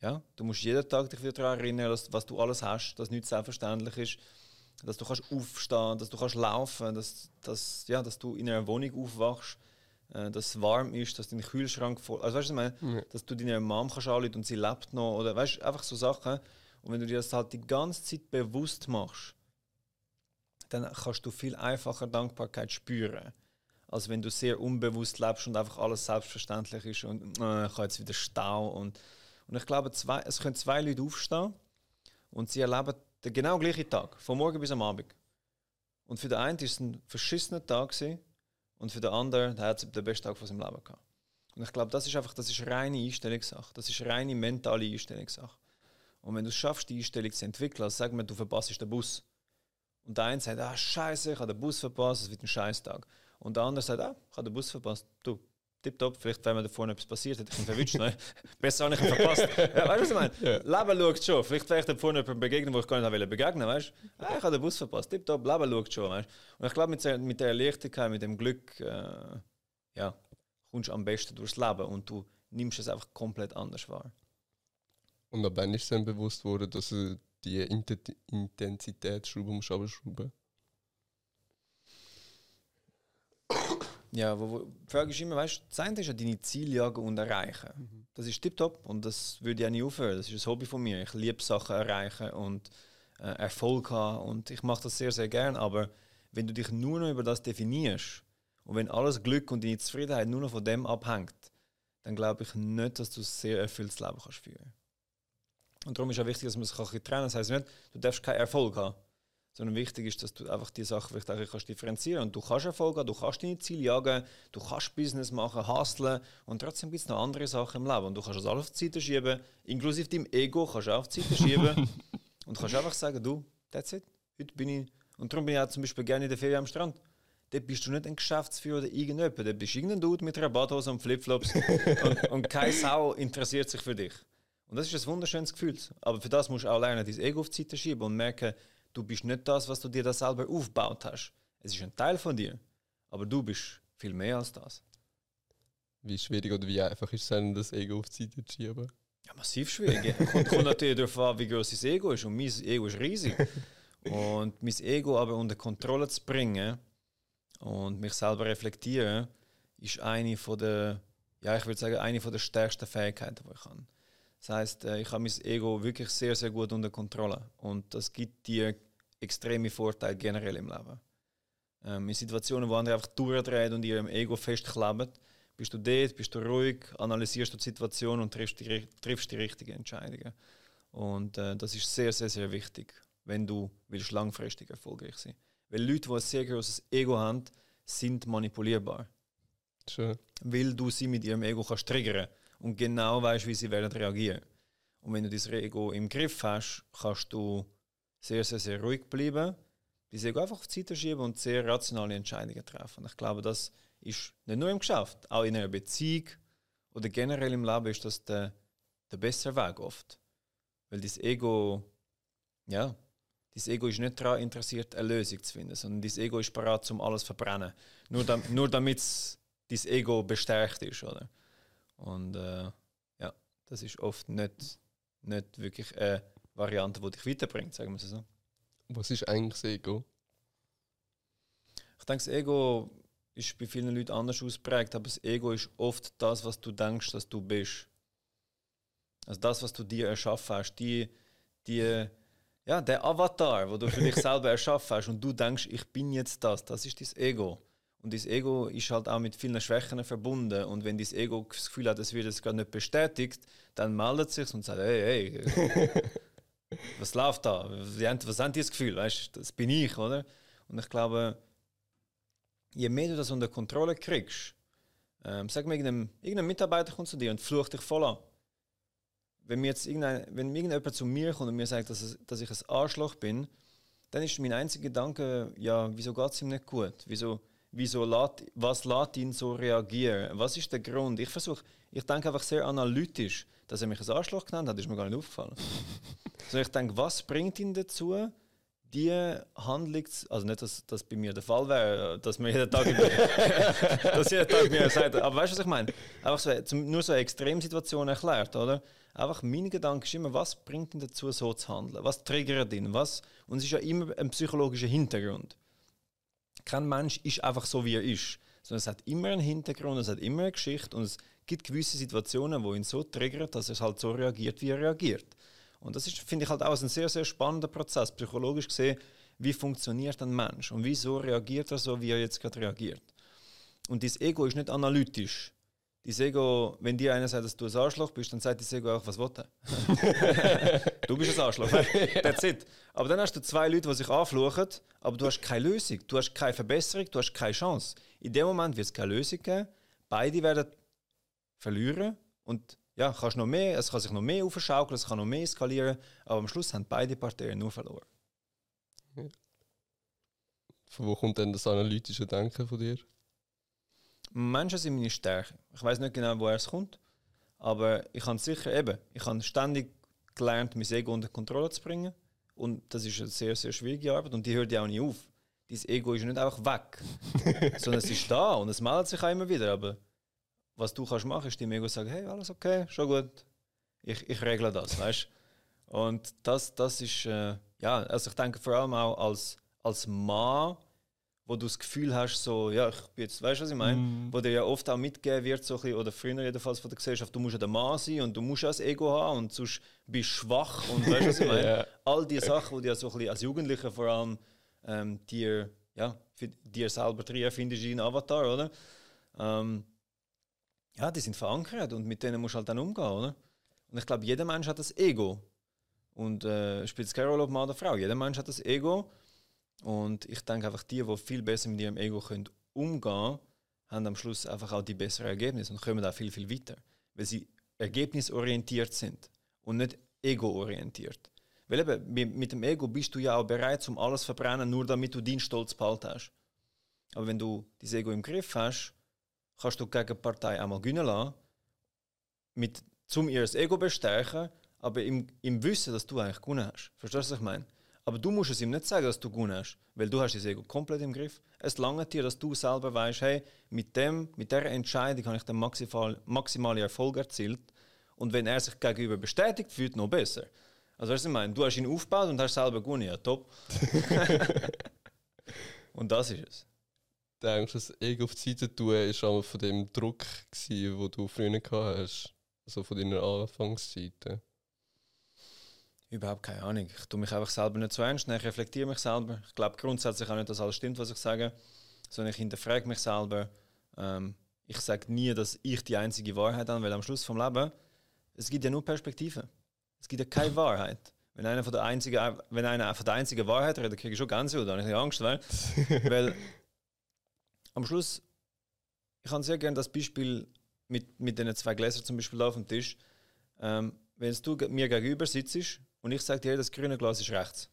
ja, du musst jeden Tag dich wieder daran erinnern, dass, was du alles hast, dass nichts selbstverständlich ist dass du kannst aufstehen, dass du kannst laufen, dass, dass, ja, dass du in einer Wohnung aufwachst, äh, dass es warm ist, dass dein Kühlschrank voll, also weißt du, meine, ja. dass du deiner Mom kannst anrufen und sie lebt noch oder weißt einfach so Sachen. Und wenn du dir das halt die ganze Zeit bewusst machst, dann kannst du viel einfacher Dankbarkeit spüren, als wenn du sehr unbewusst lebst und einfach alles selbstverständlich ist und äh, ich habe jetzt wieder Stau. Und, und ich glaube, zwei, es können zwei Leute aufstehen und sie erleben den genau gleichen Tag, von morgen bis am Abend. Und für den einen war es ein verschissener Tag gewesen, und für den anderen der hat es den besten Tag von seinem Leben gehabt. Und ich glaube, das ist einfach, das ist reine Einstellungssache. Das ist reine mentale Einstellungssache. Und wenn du es schaffst, die Einstellung zu entwickeln, also sagen wir, du verpasst den Bus. Und der eine sagt, ah, scheiße, ich habe den Bus verpasst, es wird ein Scheißtag. Und der andere sagt, ah, ich habe den Bus verpasst. Du, tipptopp, vielleicht wenn mir da vorne etwas passiert, hätte ich ihn verwünscht. ne? Besser habe ich ihn verpasst. Ja, weißt du, was ich meine? Ja. Leben schaut schon. Vielleicht wäre ich da vorne jemandem begegnen, wo ich gar nicht wollte begegnen, weißt du? Ah, ich habe den Bus verpasst. Tipptopp, Leben schaut schon, weißt Und ich glaube, mit, der, mit der Leichtigkeit, mit dem Glück, äh, ja, kommst du am besten durchs Leben und du nimmst es einfach komplett anders wahr. Und ab wann ist es dann bewusst worden, dass du die Intensitätsschraube musst abschrauben Ja, wo, wo, die Frage ist immer, weißt du, das eine ist ja deine Ziele jagen und erreichen. Mhm. Das ist tiptop und das würde ich auch nie aufhören. Das ist ein Hobby von mir. Ich liebe Sachen erreichen und äh, Erfolg haben und ich mache das sehr, sehr gern. Aber wenn du dich nur noch über das definierst und wenn alles Glück und deine Zufriedenheit nur noch von dem abhängt, dann glaube ich nicht, dass du ein sehr erfülltes Leben kannst führen Und darum ist auch wichtig, dass man sich trennen kann. Das heißt nicht, du darfst keinen Erfolg haben sondern wichtig ist, dass du einfach die Sachen vielleicht auch kannst differenzieren. Und du kannst Erfolg haben, du kannst deine Ziele jagen, du kannst Business machen, hustlen. Und trotzdem gibt es noch andere Sachen im Leben. Und du kannst das alles auf die Seite schieben, inklusive deinem Ego kannst du auch auf die Seite schieben. Und kannst einfach sagen, du, that's it, heute bin ich, und darum bin ich auch zum Beispiel gerne in der Ferien am Strand. Dort bist du nicht ein Geschäftsführer oder irgendjemand, dort bist du irgendein Dude mit Badhose und Flipflops. Und, und keine Sau interessiert sich für dich. Und das ist ein wunderschönes Gefühl. Aber für das musst du auch lernen, dein Ego auf die Seite schieben und merken, du bist nicht das, was du dir da selber aufgebaut hast. Es ist ein Teil von dir, aber du bist viel mehr als das. Wie schwierig oder wie einfach ist es das Ego auf die Seite zu schieben? Ja, massiv schwierig. kommt, kommt natürlich darauf an, wie groß das Ego ist. Und mein Ego ist riesig. Und mein Ego aber unter Kontrolle zu bringen und mich selber reflektieren, ist eine von der, ja, ich würde sagen, eine von der stärksten Fähigkeiten, die ich habe. Das heißt, äh, ich habe mein Ego wirklich sehr, sehr gut unter Kontrolle. Und das gibt dir extreme Vorteile generell im Leben. Ähm, in Situationen, wo andere einfach durchdrehen und ihrem Ego festkleben, bist du dort, bist du ruhig, analysierst du die Situation und triffst die, triffst die richtigen Entscheidungen. Und äh, das ist sehr, sehr, sehr wichtig, wenn du willst langfristig erfolgreich sein Weil Leute, die ein sehr großes Ego haben, sind manipulierbar. Schön. Weil du sie mit ihrem Ego kannst triggern und genau weißt, wie sie werden reagieren. Und wenn du das Ego im Griff hast, kannst du sehr, sehr, sehr ruhig bleiben, das Ego einfach auf die Seite schieben und sehr rationale Entscheidungen treffen. Und ich glaube, das ist nicht nur im Geschäft, auch in einer Beziehung oder generell im Leben ist das der, der bessere Weg oft. Weil das Ego, ja, das Ego ist nicht daran interessiert, eine Lösung zu finden, sondern das Ego ist bereit, um alles zu verbrennen. Nur, da, nur damit das Ego bestärkt ist, oder? Und äh, ja, das ist oft nicht, nicht wirklich eine Variante, die dich weiterbringt, sagen wir es so. Was ist eigentlich das Ego? Ich denke, das Ego ist bei vielen Leuten anders ausprägt, aber das Ego ist oft das, was du denkst, dass du bist. Also das, was du dir erschaffen hast, die, die, ja, der Avatar, wo du für dich selber erschaffen hast und du denkst, ich bin jetzt das, das ist das Ego. Und das Ego ist halt auch mit vielen Schwächen verbunden. Und wenn das Ego das Gefühl hat, es wird jetzt gerade nicht bestätigt, dann meldet es sich und sagt, hey, hey, was läuft da? Was haben die das Gefühl? Weißt, das bin ich, oder? Und ich glaube, je mehr du das unter Kontrolle kriegst, ähm, sag mal, irgendein, irgendein Mitarbeiter kommt zu dir und flucht dich voll an. Wenn, mir jetzt irgendein, wenn irgendjemand zu mir kommt und mir sagt, dass, es, dass ich ein Arschloch bin, dann ist mein einziger Gedanke, ja, wieso geht es ihm nicht gut? Wieso wieso lässt, was lässt ihn so reagieren? Was ist der Grund? Ich versuche, ich denke einfach sehr analytisch. Dass er mich ein Arschloch genannt hat, ist mir gar nicht aufgefallen. so ich denke, was bringt ihn dazu, die Handlung, also nicht, dass das bei mir der Fall wäre, dass mir jeden Tag, dass jeden Tag mir sagt, aber weißt du, was ich meine? Einfach so, nur so eine Extremsituation erklärt, oder? Einfach mein Gedanke ist immer, was bringt ihn dazu, so zu handeln? Was triggert ihn? Was? Und es ist ja immer ein psychologischer Hintergrund kein Mensch ist einfach so, wie er ist. Sondern es hat immer einen Hintergrund, es hat immer eine Geschichte und es gibt gewisse Situationen, wo ihn so triggert, dass er halt so reagiert, wie er reagiert. Und das ist, finde ich, halt auch ein sehr, sehr spannender Prozess. Psychologisch gesehen wie funktioniert ein Mensch und wieso reagiert er so, wie er jetzt gerade reagiert. Und das Ego ist nicht analytisch. Das Ego, wenn dir einer sagt, dass du ein Arschloch bist, dann sagt das Ego auch, was will er? du bist ein Arschloch. That's it. Aber dann hast du zwei Leute, die sich anfluchen, aber du hast keine Lösung, du hast keine Verbesserung, du hast keine Chance. In dem Moment wird es keine Lösung geben. Beide werden verlieren und ja, kannst noch mehr, es kann sich noch mehr aufschaukeln, es kann noch mehr eskalieren, aber am Schluss haben beide Parteien nur verloren. Von wo kommt denn das analytische Denken von dir? Menschen sind meine Stärke. Ich weiß nicht genau, woher es kommt, aber ich habe sicher eben, ich habe ständig gelernt, mein Ego unter Kontrolle zu bringen und das ist eine sehr, sehr schwierige Arbeit und die hört ja auch nie auf. Dein Ego ist nicht einfach weg, sondern es ist da und es meldet sich auch immer wieder, aber was du kannst machen, ist dem Ego sagen, hey, alles okay, schon gut, ich, ich regle das, weißt Und das, das ist, äh, ja, also ich denke vor allem auch als, als Mann, wo du das Gefühl hast, so, ja, ich bin jetzt, weißt du, was ich meine? Mm. Wo dir ja oft auch mitgegeben wird, so bisschen, oder früher jedenfalls von der Gesellschaft, du musst ja der Mann sein und du musst ja das Ego haben und sonst bist du schwach und weißt du, was ich meine? yeah. All die Sachen, die du ja so ein bisschen als Jugendlicher vor allem ähm, dir, ja, für dir selber drin findest in Avatar, oder? Ähm, ja, die sind verankert und mit denen musst du halt dann umgehen, oder? Und ich glaube, jeder Mensch hat das Ego. Und äh, spielt es keine Rolle, ob Mann oder Frau. Jeder Mensch hat das Ego. Und ich denke einfach, die, die viel besser mit ihrem Ego können umgehen können, haben am Schluss einfach auch die besseren Ergebnisse und kommen da viel, viel weiter. Weil sie ergebnisorientiert sind und nicht ego-orientiert. Weil eben, mit dem Ego bist du ja auch bereit, um alles zu verbrennen, nur damit du deinen Stolz behalten hast. Aber wenn du das Ego im Griff hast, kannst du gegen die Partei einmal gewinnen lassen, mit, zum ihr Ego bestärken, aber im, im Wissen, dass du eigentlich gewonnen hast. Verstehst du, was ich meine? Aber du musst es ihm nicht sagen, dass du gewonnen hast, weil du hast das Ego komplett im Griff. Es langt dir, dass du selber weißt, hey, mit dem, mit der Entscheidung habe ich den maximal, maximalen Erfolg erzielt. Und wenn er sich gegenüber bestätigt fühlt, noch besser. Also was ich meine, du hast ihn aufgebaut und hast selber gewonnen, ja top. und das ist es denkst, das Ego auf die Seite tun, war einmal von dem Druck, den du früher gehabt hast? Also von deiner Anfangsseite? Überhaupt keine Ahnung. Ich tue mich einfach selber nicht so ernst, ich reflektiere mich selber. Ich glaube grundsätzlich auch nicht, dass alles stimmt, was ich sage, sondern ich hinterfrage mich selber. Ähm, ich sage nie, dass ich die einzige Wahrheit habe, weil am Schluss vom Leben, es gibt ja nur Perspektiven. Es gibt ja keine Wahrheit. Wenn einer von der einzigen, wenn einer von der einzigen Wahrheit redet, kriege ich schon ganz oder habe ich Angst, weil, weil am Schluss, ich habe sehr gerne das Beispiel mit, mit den zwei Gläsern zum Beispiel auf dem Tisch. Ähm, wenn du mir gegenüber sitzt und ich sage dir, das grüne Glas ist rechts,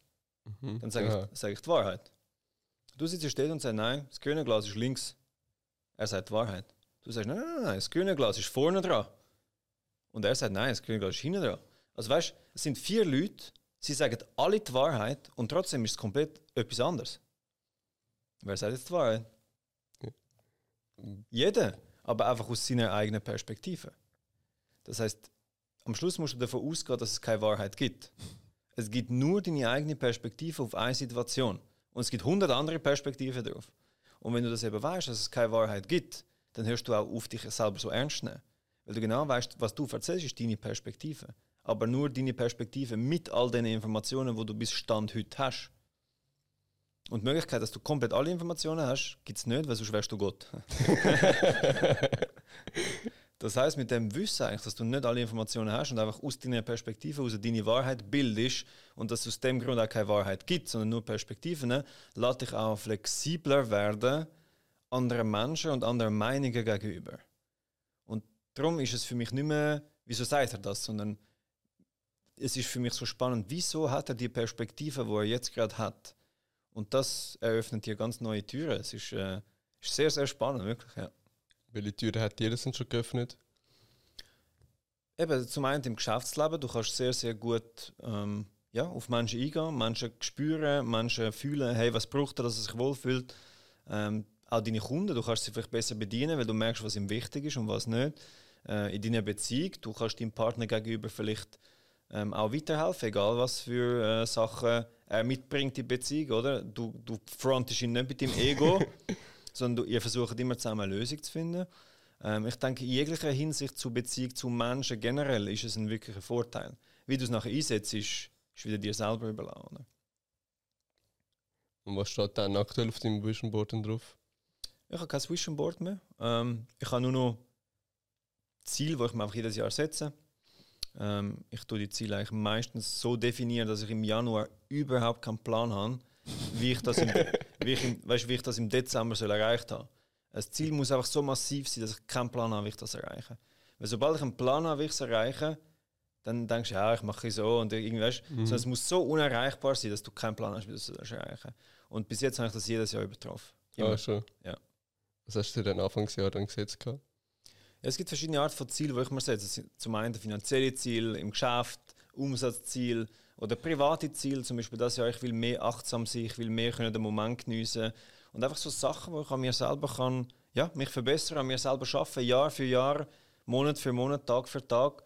mhm, dann sage ja. ich, sag ich die Wahrheit. Du sitzt steht und sagst, nein, das grüne Glas ist links. Er sagt die Wahrheit. Du sagst, nein, nein, nein, das grüne Glas ist vorne dran. Und er sagt, nein, das grüne Glas ist hinten dran. Also weißt du, es sind vier Leute, sie sagen alle die Wahrheit und trotzdem ist es komplett etwas anderes. Wer sagt jetzt die Wahrheit? Jeder, aber einfach aus seiner eigenen Perspektive. Das heißt, am Schluss musst du davon ausgehen, dass es keine Wahrheit gibt. Es gibt nur deine eigene Perspektive auf eine Situation. Und es gibt hundert andere Perspektiven drauf. Und wenn du das eben weißt, dass es keine Wahrheit gibt, dann hörst du auch auf, dich selber so ernst nehmen. Weil du genau weißt, was du erzählst, ist deine Perspektive. Aber nur deine Perspektive mit all den Informationen, wo du bis Stand heute hast. Und die Möglichkeit, dass du komplett alle Informationen hast, gibt es nicht, weil sonst wärst du Gott. das heißt, mit dem Wissen eigentlich, dass du nicht alle Informationen hast und einfach aus deiner Perspektive, aus deiner Wahrheit bildest und dass es aus dem Grund auch keine Wahrheit gibt, sondern nur Perspektiven, ne, lässt dich auch flexibler werden anderen Menschen und anderen Meinungen gegenüber. Und darum ist es für mich nicht mehr, wieso sagt er das, sondern es ist für mich so spannend, wieso hat er die Perspektive, wo er jetzt gerade hat? Und das eröffnet hier ganz neue Türen. Es ist, äh, ist sehr, sehr spannend, wirklich. Ja. Welche Türen hat dir das schon geöffnet? Eben, zum einen im Geschäftsleben, du kannst sehr, sehr gut ähm, ja, auf Menschen eingehen, Menschen spüren, Menschen fühlen, hey, was braucht er, dass er sich wohlfühlt. Ähm, auch deine Kunden, du kannst sie vielleicht besser bedienen, weil du merkst, was ihm wichtig ist und was nicht. Äh, in deiner Beziehung, du kannst deinem Partner gegenüber vielleicht ähm, auch weiterhelfen, egal was für äh, Sachen er mitbringt, die Beziehung, oder? Du, du frontest ihn nicht mit dem Ego, sondern du, ihr versucht immer zusammen eine Lösung zu finden. Ähm, ich denke, in jeglicher Hinsicht zur Beziehung zu Menschen generell ist es ein wirklicher Vorteil. Wie du es nachher einsetzt, ist, ist wieder dir selber überlassen. Und was steht dann aktuell auf deinem Vision Board denn drauf? Ich habe kein Vision Board mehr. Ähm, ich habe nur noch Ziele, die ich mir einfach jedes Jahr setze. Ähm, ich tue die Ziele eigentlich meistens so definieren, dass ich im Januar überhaupt keinen Plan habe, wie ich das im, wie ich im, weißt, wie ich das im Dezember soll erreicht habe. Ein Ziel muss einfach so massiv sein, dass ich keinen Plan habe, wie ich das erreiche. Weil sobald ich einen Plan habe, wie ich es erreiche, dann denkst du, ja, ich mache es so und irgendwie, weißt, mhm. so, es muss so unerreichbar sein, dass du keinen Plan hast, wie du es erreichen Und bis jetzt habe ich das jedes Jahr übertroffen. Immer. Ah, schon. Ja. Was hast du denn Anfangsjahr dann gesetzt gehabt? Es gibt verschiedene Arten von Zielen, die ich mir setze. Zum einen finanzielle Ziel im Geschäft, Umsatzziel oder private Ziel. Zum Beispiel das Jahr, ich will mehr achtsam sein, ich will mehr können den Moment geniessen. Und einfach so Sachen, wo ich an mir selber kann, ja, mich verbessern, an mir selber schaffen, Jahr für Jahr, Monat für Monat, Tag für Tag.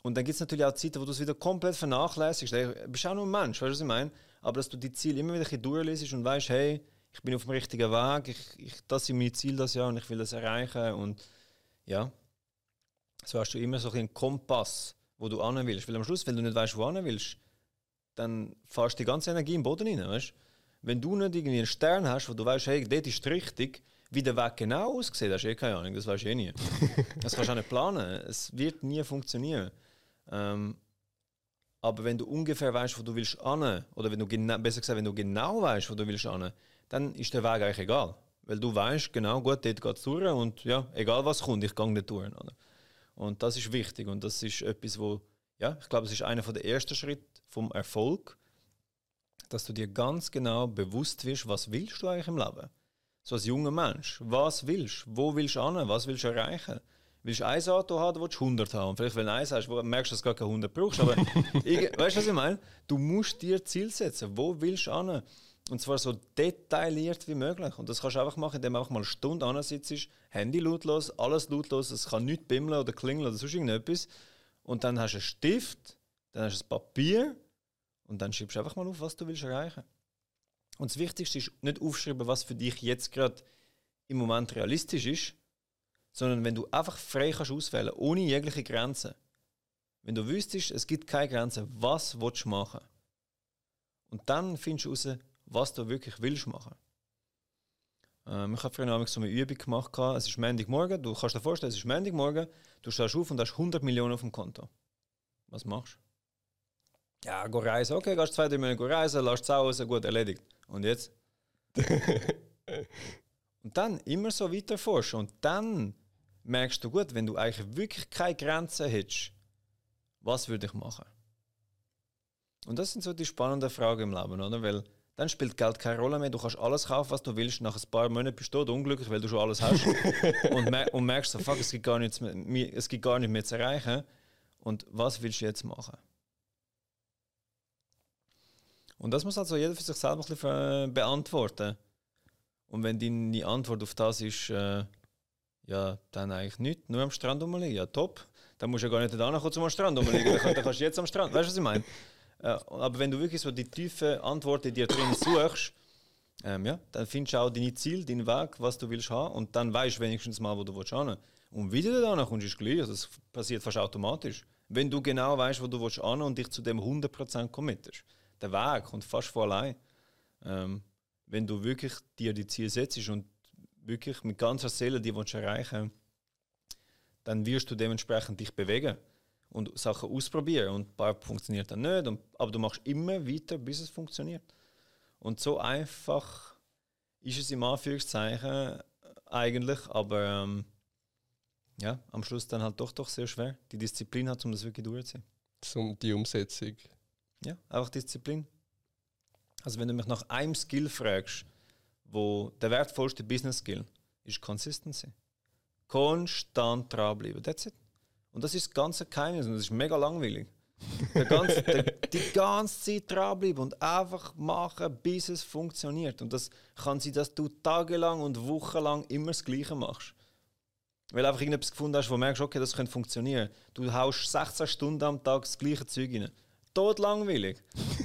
Und dann gibt es natürlich auch Zeiten, wo du es wieder komplett vernachlässigst. Du bist auch nur ein Mensch, weißt du, was ich meine? Aber dass du die Ziele immer wieder durchliest und weißt, hey, ich bin auf dem richtigen Weg, ich, ich, das sind meine Ziele das Jahr und ich will das erreichen. Und ja, so hast du immer so einen Kompass, wo du an willst. Weil am Schluss, wenn du nicht weißt, wo du willst, dann fährst du die ganze Energie im Boden rein. Weißt? Wenn du nicht irgendwie einen Stern hast, wo du weißt, hey, dort ist richtig, wie der Weg genau aussieht, hast du eh keine Ahnung, das weißt du eh nie. das kannst du auch nicht planen. Es wird nie funktionieren. Ähm, aber wenn du ungefähr weißt, wo du willst an, oder wenn du besser gesagt, wenn du genau weißt, wo du willst an, dann ist der Weg eigentlich egal. Weil du weißt genau, gut, dort geht es durch und ja, egal was kommt, ich gehe nicht durch. Oder? Und das ist wichtig und das ist etwas, wo, ja, ich glaube, es ist einer der ersten Schritte vom Erfolg, dass du dir ganz genau bewusst wirst, was willst du eigentlich im Leben? So als junger Mensch, was willst du? Wo willst du an? Was willst du erreichen? Willst du ein Auto haben, willst du 100 haben? Und vielleicht, wenn du eins hast, merkst du, dass du gar keine 100 brauchst. Aber weißt du, was ich meine? Du musst dir Ziel setzen. Wo willst du an? Und zwar so detailliert wie möglich. Und das kannst du einfach machen, indem du einfach mal eine Stunde ansitzt, Handy lautlos, alles lautlos, es kann nicht bimmeln oder klingeln oder sonst irgendetwas. Und dann hast du einen Stift, dann hast du ein Papier und dann schreibst du einfach mal auf, was du willst erreichen. Und das Wichtigste ist nicht aufschreiben, was für dich jetzt gerade im Moment realistisch ist, sondern wenn du einfach frei kannst auswählen, ohne jegliche Grenzen. Wenn du wüsstest, es gibt keine Grenzen, was willst du machen? Und dann findest du heraus, was du wirklich willst machen. Ähm, ich habe früher so eine Übung gemacht. Es ist Montagmorgen. Du kannst dir vorstellen, es ist Montagmorgen. Du stehst auf und hast 100 Millionen auf dem Konto. Was machst du? Ja, go reisen. Okay, gehst zwei, drei Monate reisen, lass es raus, gut, erledigt. Und jetzt? und dann immer so weiter forschen. Und dann merkst du gut, wenn du eigentlich wirklich keine Grenzen hättest, was würde ich machen? Und das sind so die spannenden Fragen im Leben, oder? Weil dann spielt Geld keine Rolle mehr. Du kannst alles kaufen, was du willst. Nach ein paar Monaten bist du unglücklich, weil du schon alles hast. und, mer und, merkst so, fuck, es gibt, gar nichts mehr, es gibt gar nichts mehr zu erreichen. Und was willst du jetzt machen? Und das muss also jeder für sich selber ein bisschen äh, beantworten. Und wenn deine Antwort auf das ist, äh, ja, dann eigentlich nicht, nur am Strand rumliegen, ja top. Dann musst du ja gar nicht da nachkommen, zum Strand rumliegen. dann kannst du jetzt am Strand, weißt du, was ich meine? Äh, aber wenn du wirklich so die tiefe Antworten dir drin suchst, ähm, ja, dann findest du auch deine Ziel, deinen Weg, was du willst haben und dann weißt du wenigstens mal, wo du willst haben. Und wie du da kommst, ist gleich. Das passiert fast automatisch. Wenn du genau weißt, wo du willst haben und dich zu dem 100% committest. Der Weg kommt fast von allein. Ähm, wenn du wirklich dir die Ziele setzt und wirklich mit ganzer Seele die willst erreichen dann wirst du dementsprechend dich bewegen und Sachen ausprobieren. Und ein paar funktioniert dann nicht, und, aber du machst immer weiter, bis es funktioniert. Und so einfach ist es im Anführungszeichen eigentlich, aber ähm, ja, am Schluss dann halt doch doch sehr schwer. Die Disziplin hat, um das wirklich durchzuziehen. Um die Umsetzung. Ja, einfach Disziplin. Also wenn du mich nach einem Skill fragst, wo der wertvollste Business Skill ist Consistency. Konstant dranbleiben. That's it. Und das ist das ganze Geheimnis und das ist mega langweilig. Ganze, der, die ganze Zeit dranbleiben und einfach machen, bis es funktioniert. Und das kann sein, dass du tagelang und wochenlang immer das Gleiche machst. Weil einfach irgendetwas gefunden hast, wo du merkst, okay, das könnte funktionieren. Du haust 16 Stunden am Tag das gleiche Zeug rein. Tot langweilig.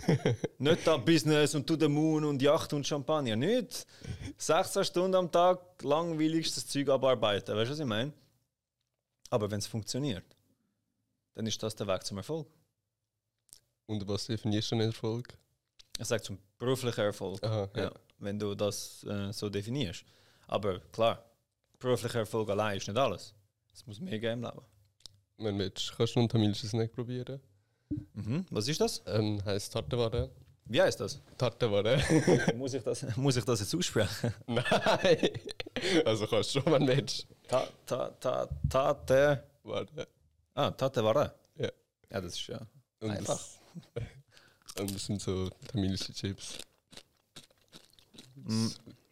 nicht da Business und to the moon und Yacht und Champagner. Nicht. 16 Stunden am Tag langweiligstes Zeug abarbeiten. Weißt du, was ich meine? Aber wenn es funktioniert, dann ist das der Weg zum Erfolg. Und was definierst du einen Erfolg? Ich sage zum beruflichen Erfolg. Aha, ja. Ja, wenn du das äh, so definierst. Aber klar, beruflicher Erfolg allein ist nicht alles. Es muss mehr geben im Leben. Wenn du willst, kannst du einen tamilischen Snack probieren. Mhm. Was ist das? Ähm, heisst Tarteware. Wie heißt das? Tarteware? muss, ich das muss ich das jetzt aussprechen? Nein! Also kannst du schon, wenn du willst. Ta, ta, ta, tate. Warte. Ah, Tate Ware. Ja. Ja, das ist ja. Und Einfach. Das, und das sind so tamilische Chips. Mm.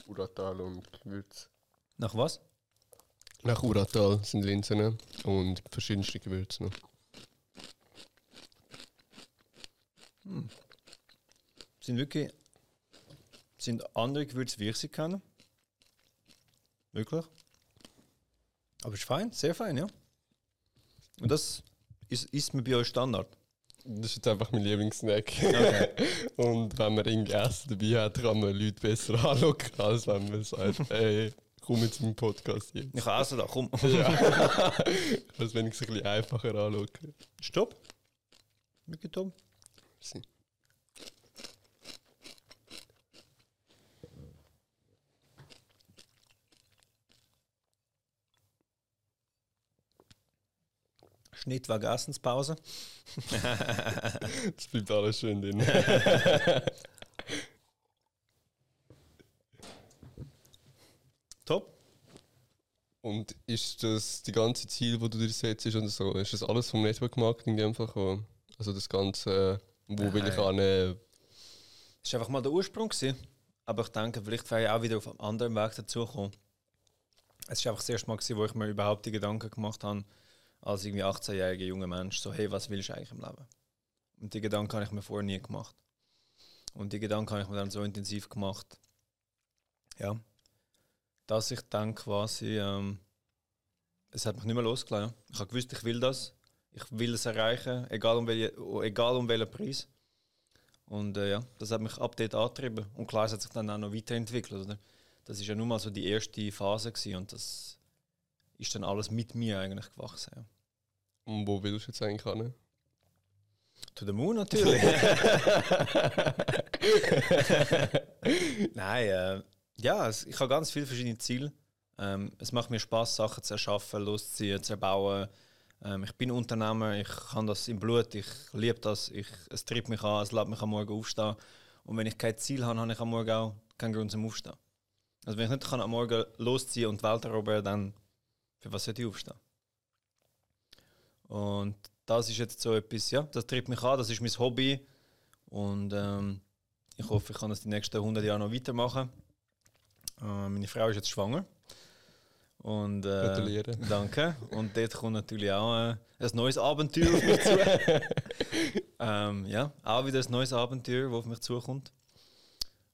Uratal und Gewürz. Nach was? Nach Uratal sind Linsen und verschiedenste Gewürze noch. Sind wirklich. Sind andere Gewürze, wie ich sie kenne? Wirklich? Aber ist fein, sehr fein, ja. Und das ist, ist mir bei euch Standard. Das ist jetzt einfach mein Lieblingssnack. Okay. und wenn man irgendwie Essen dabei hat, kann man Leute besser anlocken, als wenn man sagt, ey, komm jetzt den Podcast jetzt. Ich Essen da, komm. Ja. das wenigstens ein bisschen einfacher anlocken. Stopp. Wirklich dumm. Sie. Schnitt wegen Essenspause. Das bleibt alles schön drin. Top. Und ist das die ganze Ziel, wo du dir setzt, oder so? Ist das alles vom Network Marketing einfach? Also das ganze, wo will ich Nein. an? Das war einfach mal der Ursprung. Gewesen. Aber ich denke, vielleicht wäre ich auch wieder auf einem anderen Weg dazugekommen. Es war einfach das erste Mal, gewesen, wo ich mir überhaupt die Gedanken gemacht habe, als irgendwie 18-jähriger junger Mensch, so, hey, was willst du eigentlich im Leben? Und die Gedanken habe ich mir vorher nie gemacht. Und die Gedanken habe ich mir dann so intensiv gemacht, ja, dass ich dann quasi, ähm, es hat mich nicht mehr losgelassen. Ich habe gewusst, ich will das, ich will es erreichen, egal um, welche, egal um welchen Preis. Und äh, ja, das hat mich ab dort angetrieben. Und klar, es hat sich dann auch noch weiterentwickelt. Oder? Das ist ja nun mal so die erste Phase gewesen und das ist dann alles mit mir eigentlich gewachsen. Ja. Und wo willst du jetzt eigentlich an? To the moon natürlich. Nein, äh, ja, ich habe ganz viele verschiedene Ziele. Ähm, es macht mir Spaß, Sachen zu erschaffen, loszuziehen, zu erbauen. Ähm, ich bin Unternehmer, ich habe das im Blut, ich liebe das, ich, es treibt mich an, es lässt mich am Morgen aufstehen. Und wenn ich kein Ziel habe, habe ich am Morgen auch keinen Grund zum Aufstehen. Also wenn ich nicht kann am Morgen losziehen und die Welt erobern, dann für was sollte ich aufstehen? Und das ist jetzt so etwas, ja, das treibt mich an, das ist mein Hobby. Und ähm, ich hoffe, ich kann das die nächsten 100 Jahre noch weitermachen. Äh, meine Frau ist jetzt schwanger. Und, äh, Gratuliere. Danke. Und dort kommt natürlich auch äh, ein neues Abenteuer auf mich zu. ähm, ja, auch wieder ein neues Abenteuer, das auf mich zukommt.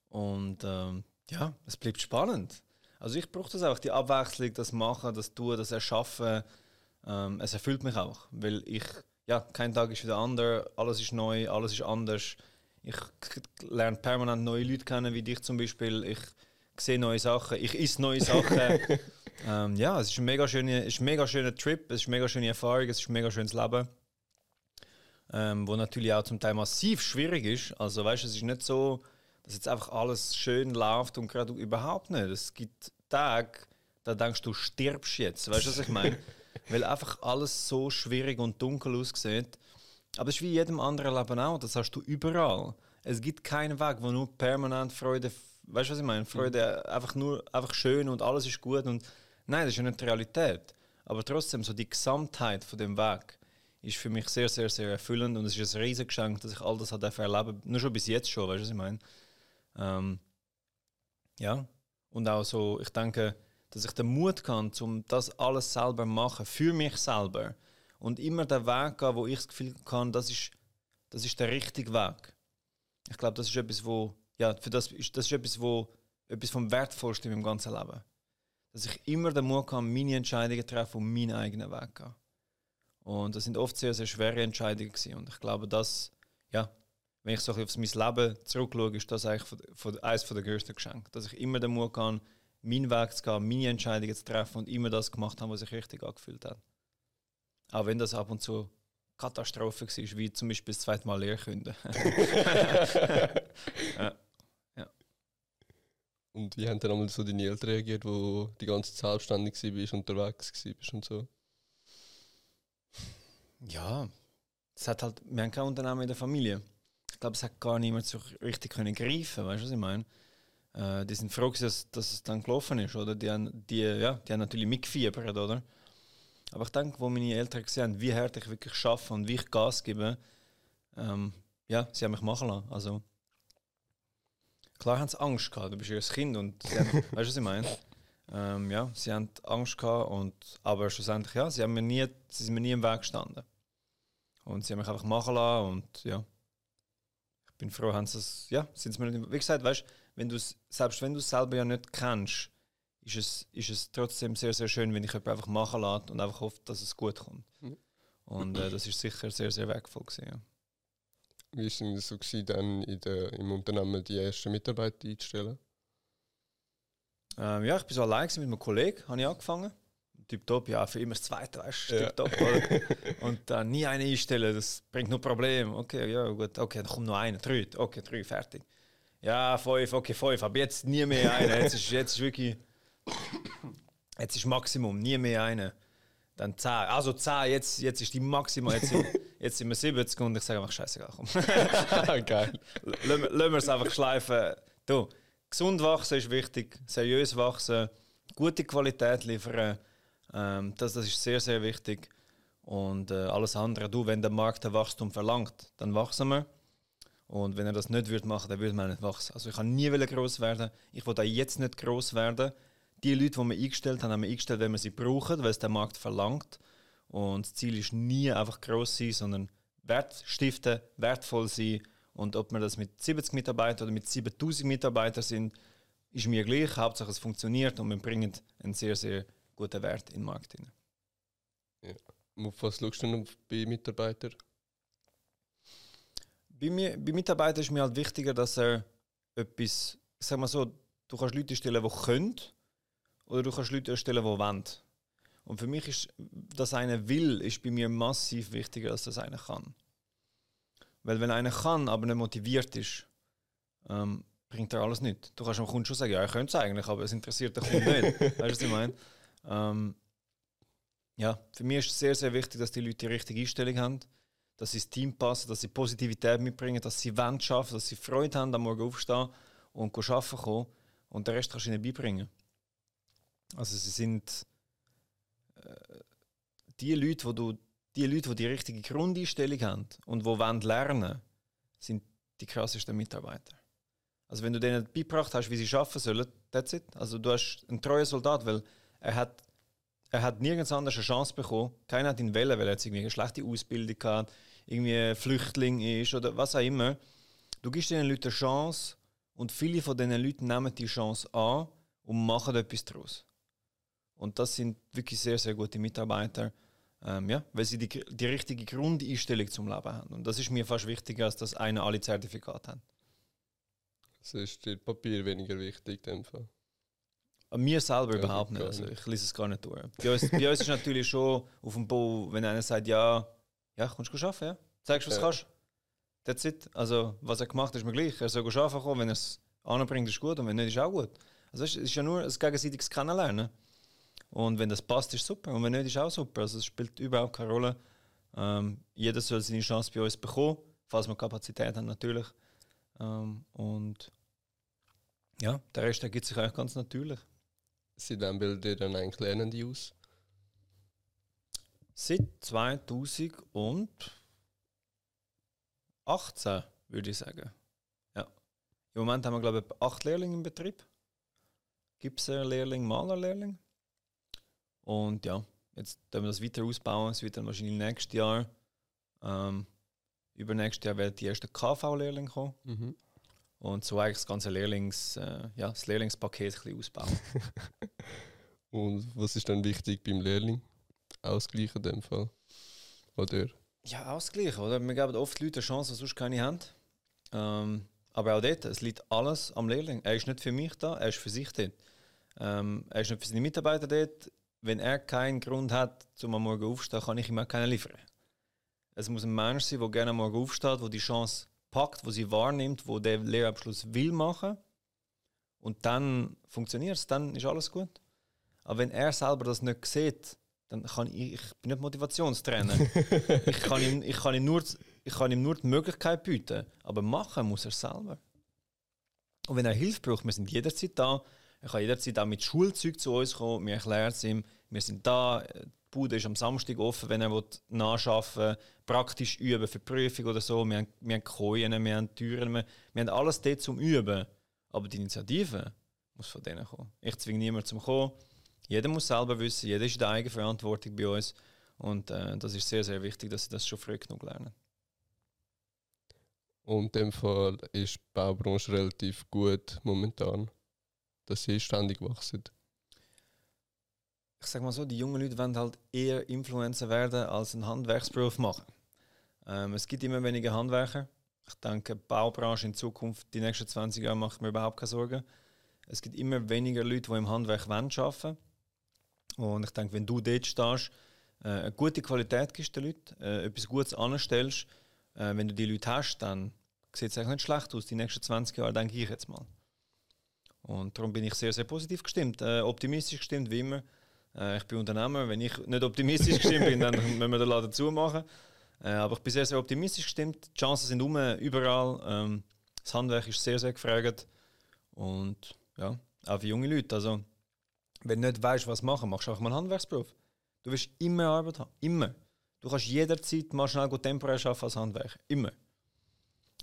Und ähm, ja, es bleibt spannend. Also ich brauche das auch, die Abwechslung, das Machen, das Tun, das Erschaffen. Ähm, es erfüllt mich auch, weil ich, ja, kein Tag ist wieder anders, alles ist neu, alles ist anders. Ich lerne permanent neue Leute kennen, wie dich zum Beispiel. Ich sehe neue Sachen, ich isse neue Sachen. ähm, ja, es ist ein mega schöner, ist ein mega schöner Trip, es ist eine mega schöne Erfahrung, es ist ein mega schönes Leben. Ähm, wo natürlich auch zum Teil massiv schwierig ist. Also weißt du, es ist nicht so, dass jetzt einfach alles schön läuft und gerade überhaupt nicht. Es gibt Tage, da denkst du, du stirbst jetzt. Weißt du, was ich meine? Weil einfach alles so schwierig und dunkel aussieht. Aber es ist wie in jedem anderen Leben auch, das hast du überall. Es gibt keinen Weg, wo nur permanent Freude, weißt du, was ich meine? Freude einfach nur einfach schön und alles ist gut. Und nein, das ist ja nicht die Realität. Aber trotzdem, so die Gesamtheit von dem Weg ist für mich sehr, sehr, sehr erfüllend und es ist ein riesiges Geschenk, dass ich all das erleben Nur schon bis jetzt schon, weißt du, was ich meine? Ähm, ja. Und auch so, ich denke, dass ich den Mut kann, um das alles selber machen, für mich selber. Und immer den Weg gehen, wo ich das Gefühl kann, das ist, das ist der richtige Weg. Ich glaube, das ist etwas, wo, ja, für das ist, das ist etwas, wo, etwas vom Wertvollsten in meinem ganzen Leben. Dass ich immer den Mut kann, meine Entscheidungen zu treffen und meinen eigenen Weg gehen. Und das sind oft sehr, sehr schwere Entscheidungen gewesen. Und ich glaube, das, ja, wenn ich so auf mein Leben zurückschaue, ist das eigentlich von, von, eines der größten Geschenke. Dass ich immer den Mut kann, meinen Weg zu gehen, meine Entscheidungen zu treffen und immer das gemacht habe, was sich richtig angefühlt hat. Auch wenn das ab und zu Katastrophe war, wie zum Beispiel das zweite Mal Lehrkünden. ja. Und wie haben dann einmal so deine Eltern reagiert, wo die ganze Zeit selbstständig warst, unterwegs warst und so? Ja, es hat halt, wir haben kein Unternehmen in der Familie. Ich glaube, es hat gar niemand so richtig können greifen, weißt du, was ich meine? Äh, die sind froh, dass, dass es dann gelaufen ist, oder? Die haben, die, ja, die haben natürlich mitgefiebert, oder? Aber ich denke, wo meine Eltern gesehen haben, wie hart ich wirklich arbeite und wie ich Gas gebe, ähm, ja, sie haben mich machen lassen. Also, klar haben sie Angst gehabt, du bist ja ein Kind und sie haben, weißt du, was ich meine? Ähm, ja, sie haben Angst gehabt, und, aber schlussendlich, ja, sie, haben mir nie, sie sind mir nie im Weg gestanden. Und sie haben mich einfach machen lassen und ja, bin froh, haben sie es, ja, sind mir nicht, wie gesagt, weißt wenn du selbst wenn du es selber ja nicht kennst, ist es, ist es trotzdem sehr, sehr schön, wenn ich jemanden einfach machen lasse und einfach hoffe, dass es gut kommt. Mhm. Und äh, das ist sicher sehr, sehr wertvoll gewesen, ja. Wie war es so, gewesen, dann in der, im Unternehmen die ersten Mitarbeiter einzustellen? Ähm, ja, ich bin so allein mit einem Kollegen, habe ich angefangen. Tipptopp, ja, für immer das Zweite, weißt du, Ja. tipptopp. und dann nie einen einstellen, das bringt nur Probleme. Okay, ja, gut, okay, dann kommt noch einer, drei, okay, drei, fertig. Ja, fünf, okay, fünf, aber jetzt nie mehr einer. Jetzt ist, jetzt ist wirklich, jetzt ist Maximum, nie mehr einer. Dann 10, also 10, jetzt, jetzt ist die Maximum, jetzt sind, jetzt sind wir 70 und ich sage einfach, scheißegal, komm. Geil. Lassen wir es einfach schleifen. Du, gesund wachsen ist wichtig, seriös wachsen, gute Qualität liefern. Ähm, das, das ist sehr, sehr wichtig. Und äh, alles andere, du, wenn der Markt ein Wachstum verlangt, dann wachsen wir. Und wenn er das nicht wird machen, dann würde man nicht wachsen. Also ich kann nie groß werden. Ich will auch jetzt nicht groß werden. Die Leute, die wir eingestellt haben, haben wir eingestellt, wenn wir sie brauchen, weil es der Markt verlangt. Und das Ziel ist nie einfach groß sein, sondern Wert stiften, wertvoll sein. Und ob wir das mit 70 Mitarbeitern oder mit 7000 Mitarbeitern sind, ist mir gleich. Hauptsache es funktioniert und wir bringen einen sehr, sehr guten Wert in den Markt hinein. Auf was schaust du denn bei Mitarbeitern? Bei, mir, bei Mitarbeitern ist mir halt wichtiger, dass er etwas, sag mal so, du kannst Leute stellen, die können, oder du kannst Leute stellen, die wollen. Und für mich ist, dass einer will, ist bei mir massiv wichtiger, als dass einer kann. Weil wenn einer kann, aber nicht motiviert ist, ähm, bringt er alles nicht. Du kannst dem Kunden schon sagen, ja, er könnte es eigentlich, aber es interessiert den Kunden nicht. Weißt du, was ich meine? Ähm, ja, für mich ist es sehr, sehr wichtig, dass die Leute die richtige Einstellung haben, dass sie ins Team passen, dass sie Positivität mitbringen, dass sie wollen arbeiten, dass sie Freude haben, am Morgen aufstehen und arbeiten kommen. Und den Rest kannst du ihnen beibringen. Also sie sind äh, die Leute, wo du die Leute, die die richtige Grundeinstellung haben und die wollen lernen, sind die krassesten Mitarbeiter. Also wenn du denen beigebracht hast, wie sie arbeiten sollen, that's it. Also du hast einen treuen Soldat, weil er hat, er hat nirgends anders eine Chance bekommen. Keiner hat ihn wählen, weil er jetzt irgendwie eine schlechte Ausbildung hat, irgendwie Flüchtling ist oder was auch immer. Du gibst diesen Leuten eine Chance und viele von diesen Leuten nehmen die Chance an und machen etwas daraus. Und das sind wirklich sehr, sehr gute Mitarbeiter, ähm, ja, weil sie die, die richtige Grundeinstellung zum Leben haben. Und das ist mir fast wichtiger, als dass einer alle Zertifikate hat. Also ist dir Papier weniger wichtig in dem Fall. Aber mir selber überhaupt nicht. Also ich lese es gar nicht durch. Bei uns, bei uns ist natürlich schon auf dem Bau, wenn einer sagt, ja, ja, kommst du arbeiten, ja? Zeigst du, was du Ja. kannst. That's it. Also, was er gemacht hat, ist mir gleich. Er soll arbeiten kommen, wenn er es anbringt, ist gut und wenn nicht, ist auch gut. Also es ist ja nur ein gegenseitiges Kennenlernen. Und wenn das passt, ist super. Und wenn nicht, ist auch super. Also es spielt überhaupt keine Rolle. Ähm, jeder soll seine Chance bei uns bekommen, falls wir Kapazität haben, natürlich. Ähm, und ja, der Rest ergibt sich eigentlich ganz natürlich. Seit wann bildet ihr dann eigentlich Lernende aus? Seit 2018 würde ich sagen. Ja. Im Moment haben wir, glaube ich, acht Lehrlinge im Betrieb. Gibt es einen Lehrling, Malerlehrling. Und ja, jetzt können wir das weiter ausbauen. Es wird dann wahrscheinlich nächstes Jahr, ähm, übernächstes Jahr wird die erste KV-Lehrling kommen. Mhm. Und so eigentlich das ganze Lehrlings, äh, ja, das Lehrlingspaket ein bisschen ausbauen. Und was ist dann wichtig beim Lehrling? Ausgleichen in dem Fall? Oder? Ja, ausgleichen, oder? Wir geben oft Leuten eine Chance, die sonst keine haben. Ähm, aber auch dort, es liegt alles am Lehrling. Er ist nicht für mich da, er ist für sich dort. Ähm, er ist nicht für seine Mitarbeiter dort. Wenn er keinen Grund hat, zum am Morgen aufzustehen, kann ich ihm auch keinen liefern. Es muss ein Mensch sein, der gerne mal aufsteht, der die Chance packt, wo sie wahrnimmt, wo der Lehrabschluss will machen. Und dann funktioniert es, dann ist alles gut. Aber wenn er selber das nicht sieht, dann kann ich, ich bin nicht Motivationstrainer. ich, kann ihm, ich, kann ihm nur, ich kann ihm nur die Möglichkeit bieten, aber machen muss er selber. Und wenn er Hilfe braucht, wir sind jederzeit da. Er kann jederzeit auch mit Schulzeug zu uns kommen. Wir erklären es ihm, wir sind da. Die Bude ist am Samstag offen, wenn er nachschaffen will, praktisch üben für die Prüfung oder so. Wir haben, wir haben Kojen, wir haben Türen, wir, wir haben alles dort zum Üben. Aber die Initiative muss von denen kommen. Ich zwinge niemanden zum Kommen. Jeder muss selber wissen, jeder ist in der Eigenverantwortung bei uns. Und äh, das ist sehr, sehr wichtig, dass sie das schon früh genug lernen. Und in dem Fall ist die Baubranche relativ gut momentan, dass sie ständig wachsen. Ich sage mal so, die jungen Leute wollen halt eher Influencer werden als einen Handwerksberuf machen. Ähm, es gibt immer weniger Handwerker. Ich denke, die Baubranche in Zukunft, die nächsten 20 Jahre, macht mir überhaupt keine Sorgen. Es gibt immer weniger Leute, die im Handwerk arbeiten wollen. Und ich denke, wenn du dort stehst, äh, eine gute Qualität gibst den Leuten, äh, etwas Gutes anstellst, äh, wenn du die Leute hast, dann sieht es eigentlich nicht schlecht aus, die nächsten 20 Jahre, denke ich jetzt mal. Und darum bin ich sehr, sehr positiv gestimmt, äh, optimistisch gestimmt, wie immer. Äh, ich bin Unternehmer, wenn ich nicht optimistisch gestimmt bin, dann müssen wir den Laden zumachen. Äh, aber ich bin sehr, sehr optimistisch gestimmt. Die Chancen sind um, überall. Ähm, das Handwerk ist sehr, sehr gefragt. Und ja, auch für junge Leute. Also, wenn du nicht weißt, was machen, machst du einfach mal einen Handwerksberuf. Du wirst immer Arbeit haben. Immer. Du kannst jederzeit mal schnell temporär arbeiten als Handwerk. Immer.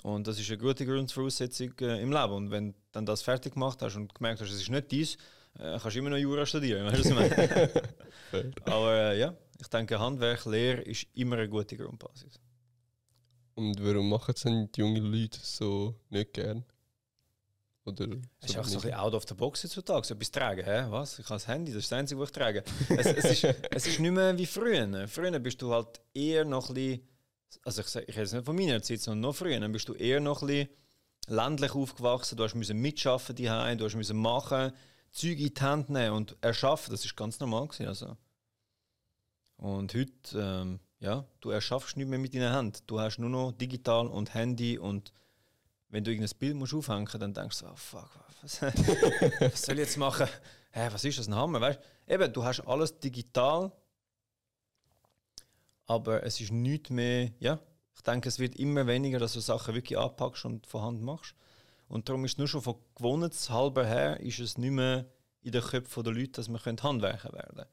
Und das ist eine gute Grundvoraussetzung äh, im Leben. Und wenn du dann das fertig gemacht hast und gemerkt hast, es ist nicht dies, äh, kannst du immer noch Jura studieren. Weißt du, was ich meine? Aber äh, ja, ich denke, Handwerk, Lehre ist immer eine gute Grundbasis. Und warum machen es die jungen Leute so nicht gern? Oder es ist auch so ein bisschen out of the box heutzutage, so etwas tragen. Hä? Was? Ich habe das Handy, das ist das Einzige, was ich trage. es, es, ist, es ist nicht mehr wie früher. Früher bist du halt eher noch ein bisschen, also ich, ich rede jetzt nicht von meiner Zeit, sondern noch früher, dann bist du eher noch ein bisschen ländlich aufgewachsen, du hast müssen mitschaffen die du hast müssen machen, Zeug in die Hand nehmen und erschaffen, das ist ganz normal gewesen, also. Und heute, ähm, ja, du erschaffst nicht mehr mit deiner Hand. Du hast nur noch digital und Handy und wenn du irgendein Bild musst aufhängen musst, dann denkst du, oh fuck, was, was soll ich jetzt machen? Hä, was ist das, ein Hammer? Weißt? Eben, du hast alles digital, aber es ist nicht mehr, ja, ich denke, es wird immer weniger, dass du Sachen wirklich anpackst und vorhanden machst. Und darum ist es nur schon von gewohnheitshalber her, ist es nicht mehr in den Köpfen der Leute, dass wir Handwerker werden können.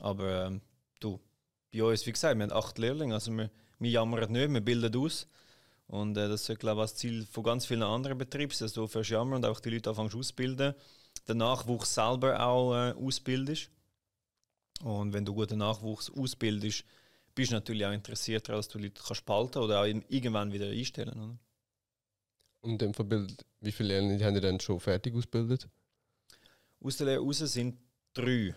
Aber ähm, du, bei uns, wie gesagt, wir haben acht Lehrlinge, also wir, wir jammern nicht, wir bilden aus. Und äh, das ist, glaube ich, das Ziel von ganz vielen anderen Betrieben, dass du aufhörst jammern und auch die Leute anfängst auszubilden. Den Nachwuchs selber auch äh, ausbildest. Und wenn du guten Nachwuchs ausbildest, bist du natürlich auch interessiert daran, dass du Leute kannst behalten oder auch irgendwann wieder einstellen. Oder? Und dem Vorbild, wie viele Lehrlinge haben die dann schon fertig ausgebildet? Aus der Lehre raus sind drei.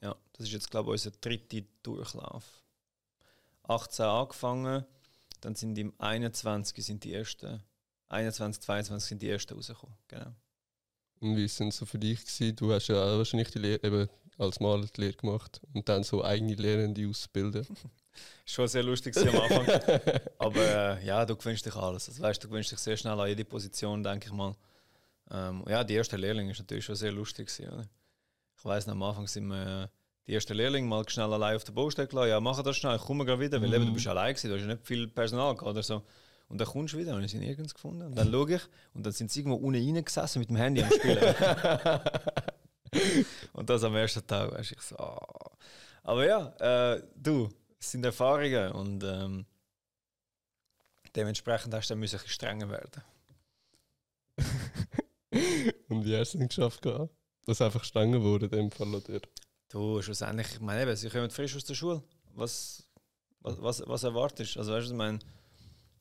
Ja, das ist jetzt, glaube ich, unser dritter Durchlauf. 18 angefangen, dann sind im 21 sind die ersten, 21, 22 sind die ersten rausgekommen. Genau. Und wie sind so für dich gewesen? Du hast ja wahrscheinlich die Lehre eben als Maler die Lehre gemacht und dann so eigene Lehrende ausbilden. Schon sehr lustig am Anfang. Aber äh, ja, du gewöhnst dich alles. Also, weißt, du gewöhnst dich sehr schnell an jede Position, denke ich mal. Ähm, ja, die erste Lehrling ist natürlich schon sehr lustig. Gewesen, oder? Ich weiß am Anfang sind wir. Äh, die ersten Lehrlinge mal schnell allein auf der Baustelle gelassen. Ja, mach das schnell, ich komme gerade wieder, weil mhm. eben, du bist allein gewesen, du hast ja nicht viel Personal gehabt oder so. Und dann kommst du wieder und ich sie nirgends gefunden. Und dann schaue ich und dann sind sie irgendwo unten reingesessen mit dem Handy am Spielen. und das am ersten Tag, weißt ich so, oh. Aber ja, äh, du, es sind Erfahrungen und ähm, dementsprechend hast du dann müssen strenger werden. und wie hast du es geschafft? Dass einfach strenger wurde in dem Fall, oder? Du, schlussendlich, ich meine, eben, sie kommen frisch aus der Schule. Was, was, was, was erwartest du? Also, weißt du, ich meine,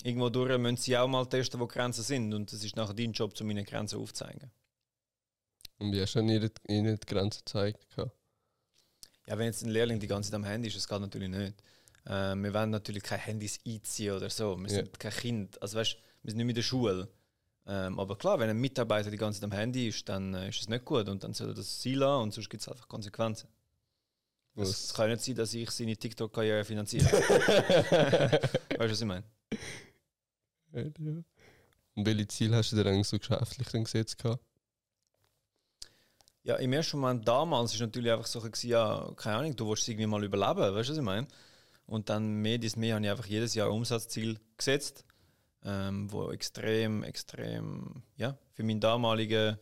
irgendwo durch müssen sie auch mal testen, wo Grenzen sind. Und es ist nachher dein Job, um meine Grenzen aufzuzeigen. Und wie hast du ihnen die Grenzen gezeigt? Ja, wenn jetzt ein Lehrling die ganze Zeit am Handy ist, das geht natürlich nicht. Äh, wir wollen natürlich keine Handys einziehen oder so. Wir sind ja. kein Kind. Also, weißt, wir sind nicht mehr in der Schule. Ähm, aber klar, wenn ein Mitarbeiter die ganze Zeit am Handy ist, dann äh, ist es nicht gut und dann soll er das sein lassen und sonst gibt es einfach Konsequenzen. Es kann nicht sein, dass ich seine TikTok-Karriere finanziere. weißt du, was ich meine? Ja. Und welche Ziele hast du dir eigentlich so geschäftlich dann gesetzt? gehabt? Ja, im ersten Moment damals ist natürlich einfach so, gewesen, ja, keine Ahnung, du willst irgendwie mal überleben, weißt du, was ich meine? Und dann mehr dies mehr habe ich einfach jedes Jahr Umsatzziel gesetzt, ähm, wo extrem, extrem, ja, für meinen damaligen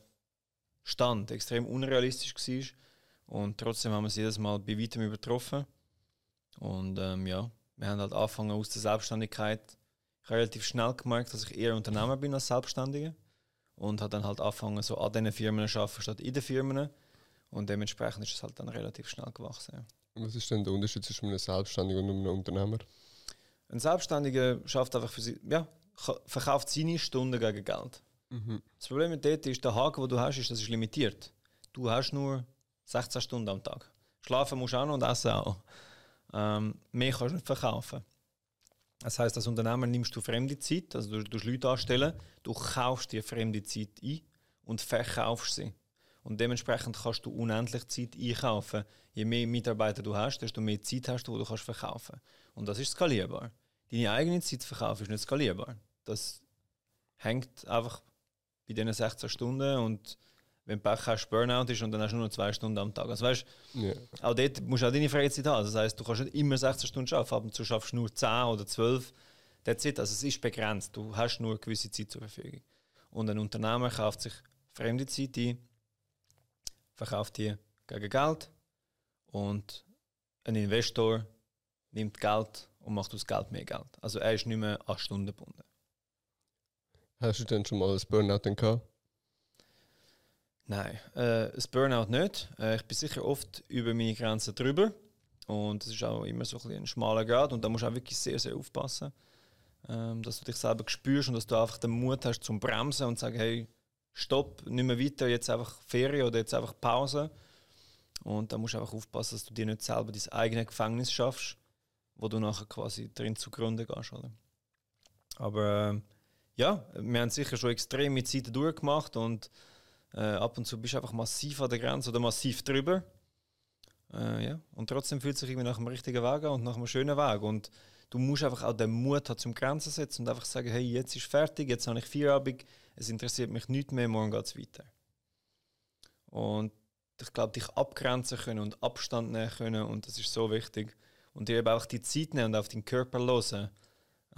Stand extrem unrealistisch war. Und trotzdem haben wir es jedes Mal bei weitem übertroffen. Und ähm, ja, wir haben halt angefangen aus der Selbstständigkeit. Relativ schnell gemerkt, dass ich eher Unternehmer bin als Selbstständiger. Und habe dann halt angefangen, so an diesen Firmen zu arbeiten, statt in den Firmen. Und dementsprechend ist es halt dann relativ schnell gewachsen. Ja. Was ist denn der Unterschied zwischen einem Selbstständigen und einem Unternehmer? Ein Selbstständiger schafft einfach für sie, ja, ka- verkauft seine Stunden gegen Geld. Mhm. Das Problem mit dort ist, der Haken, den du hast, ist, das ist limitiert. Du hast nur 16 Stunden am Tag. Schlafen musst du auch noch und essen auch. Ähm, mehr kannst du nicht verkaufen. Das heißt, als Unternehmer nimmst du fremde Zeit, also du tust Leute anstellen, du kaufst dir fremde Zeit ein und verkaufst sie. Und dementsprechend kannst du unendlich Zeit einkaufen. Je mehr Mitarbeiter du hast, desto mehr Zeit hast du, die du kannst verkaufen Und das ist skalierbar. Deine eigene Zeit verkaufen ist nicht skalierbar. Das hängt einfach bei diesen 16 Stunden und wenn du Pech hast, Burnout ist und dann hast du nur noch zwei Stunden am Tag. Also weißt, Ja. auch dort musst du auch deine Freizeit haben. Das heißt, du kannst nicht immer 16 Stunden arbeiten, ab und zu schaffst du nur 10 oder 12. That's it. Also es ist begrenzt. Du hast nur eine gewisse Zeit zur Verfügung. Und ein Unternehmer kauft sich fremde Zeit ein, verkauft die gegen Geld und ein Investor nimmt Geld und macht aus Geld mehr Geld. Also er ist nicht mehr an Stunden gebunden. Hast du denn schon mal ein Burnout gehabt? Nein, äh, das Burnout nicht. Äh, ich bin sicher oft über meine Grenzen drüber. Und es ist auch immer so ein, ein schmaler Grad. Und da musst du auch wirklich sehr, sehr aufpassen, ähm, dass du dich selber spürst und dass du einfach den Mut hast zum Bremsen und zu sagen, hey, stopp, nicht mehr weiter, jetzt einfach Ferien oder jetzt einfach Pause. Und da musst du einfach aufpassen, dass du dir nicht selber dein eigenes Gefängnis schaffst, wo du nachher quasi drin zugrunde gehst. Oder? Aber ähm, ja, wir haben sicher schon extreme Zeiten durchgemacht und äh, ab und zu bist du einfach massiv an der Grenze oder massiv drüber. Äh, ja. Und trotzdem fühlt es sich irgendwie nach einem richtigen Weg an und nach einem schönen Weg. Und du musst einfach auch den Mut haben zum Grenzen setzen und einfach sagen, hey, jetzt ist fertig, jetzt habe ich Feierabend, es interessiert mich nicht mehr, morgen geht es weiter. Und ich glaube, dich abgrenzen können und Abstand nehmen können und das ist so wichtig. Und dir eben auch die Zeit nehmen und auf den Körper hören,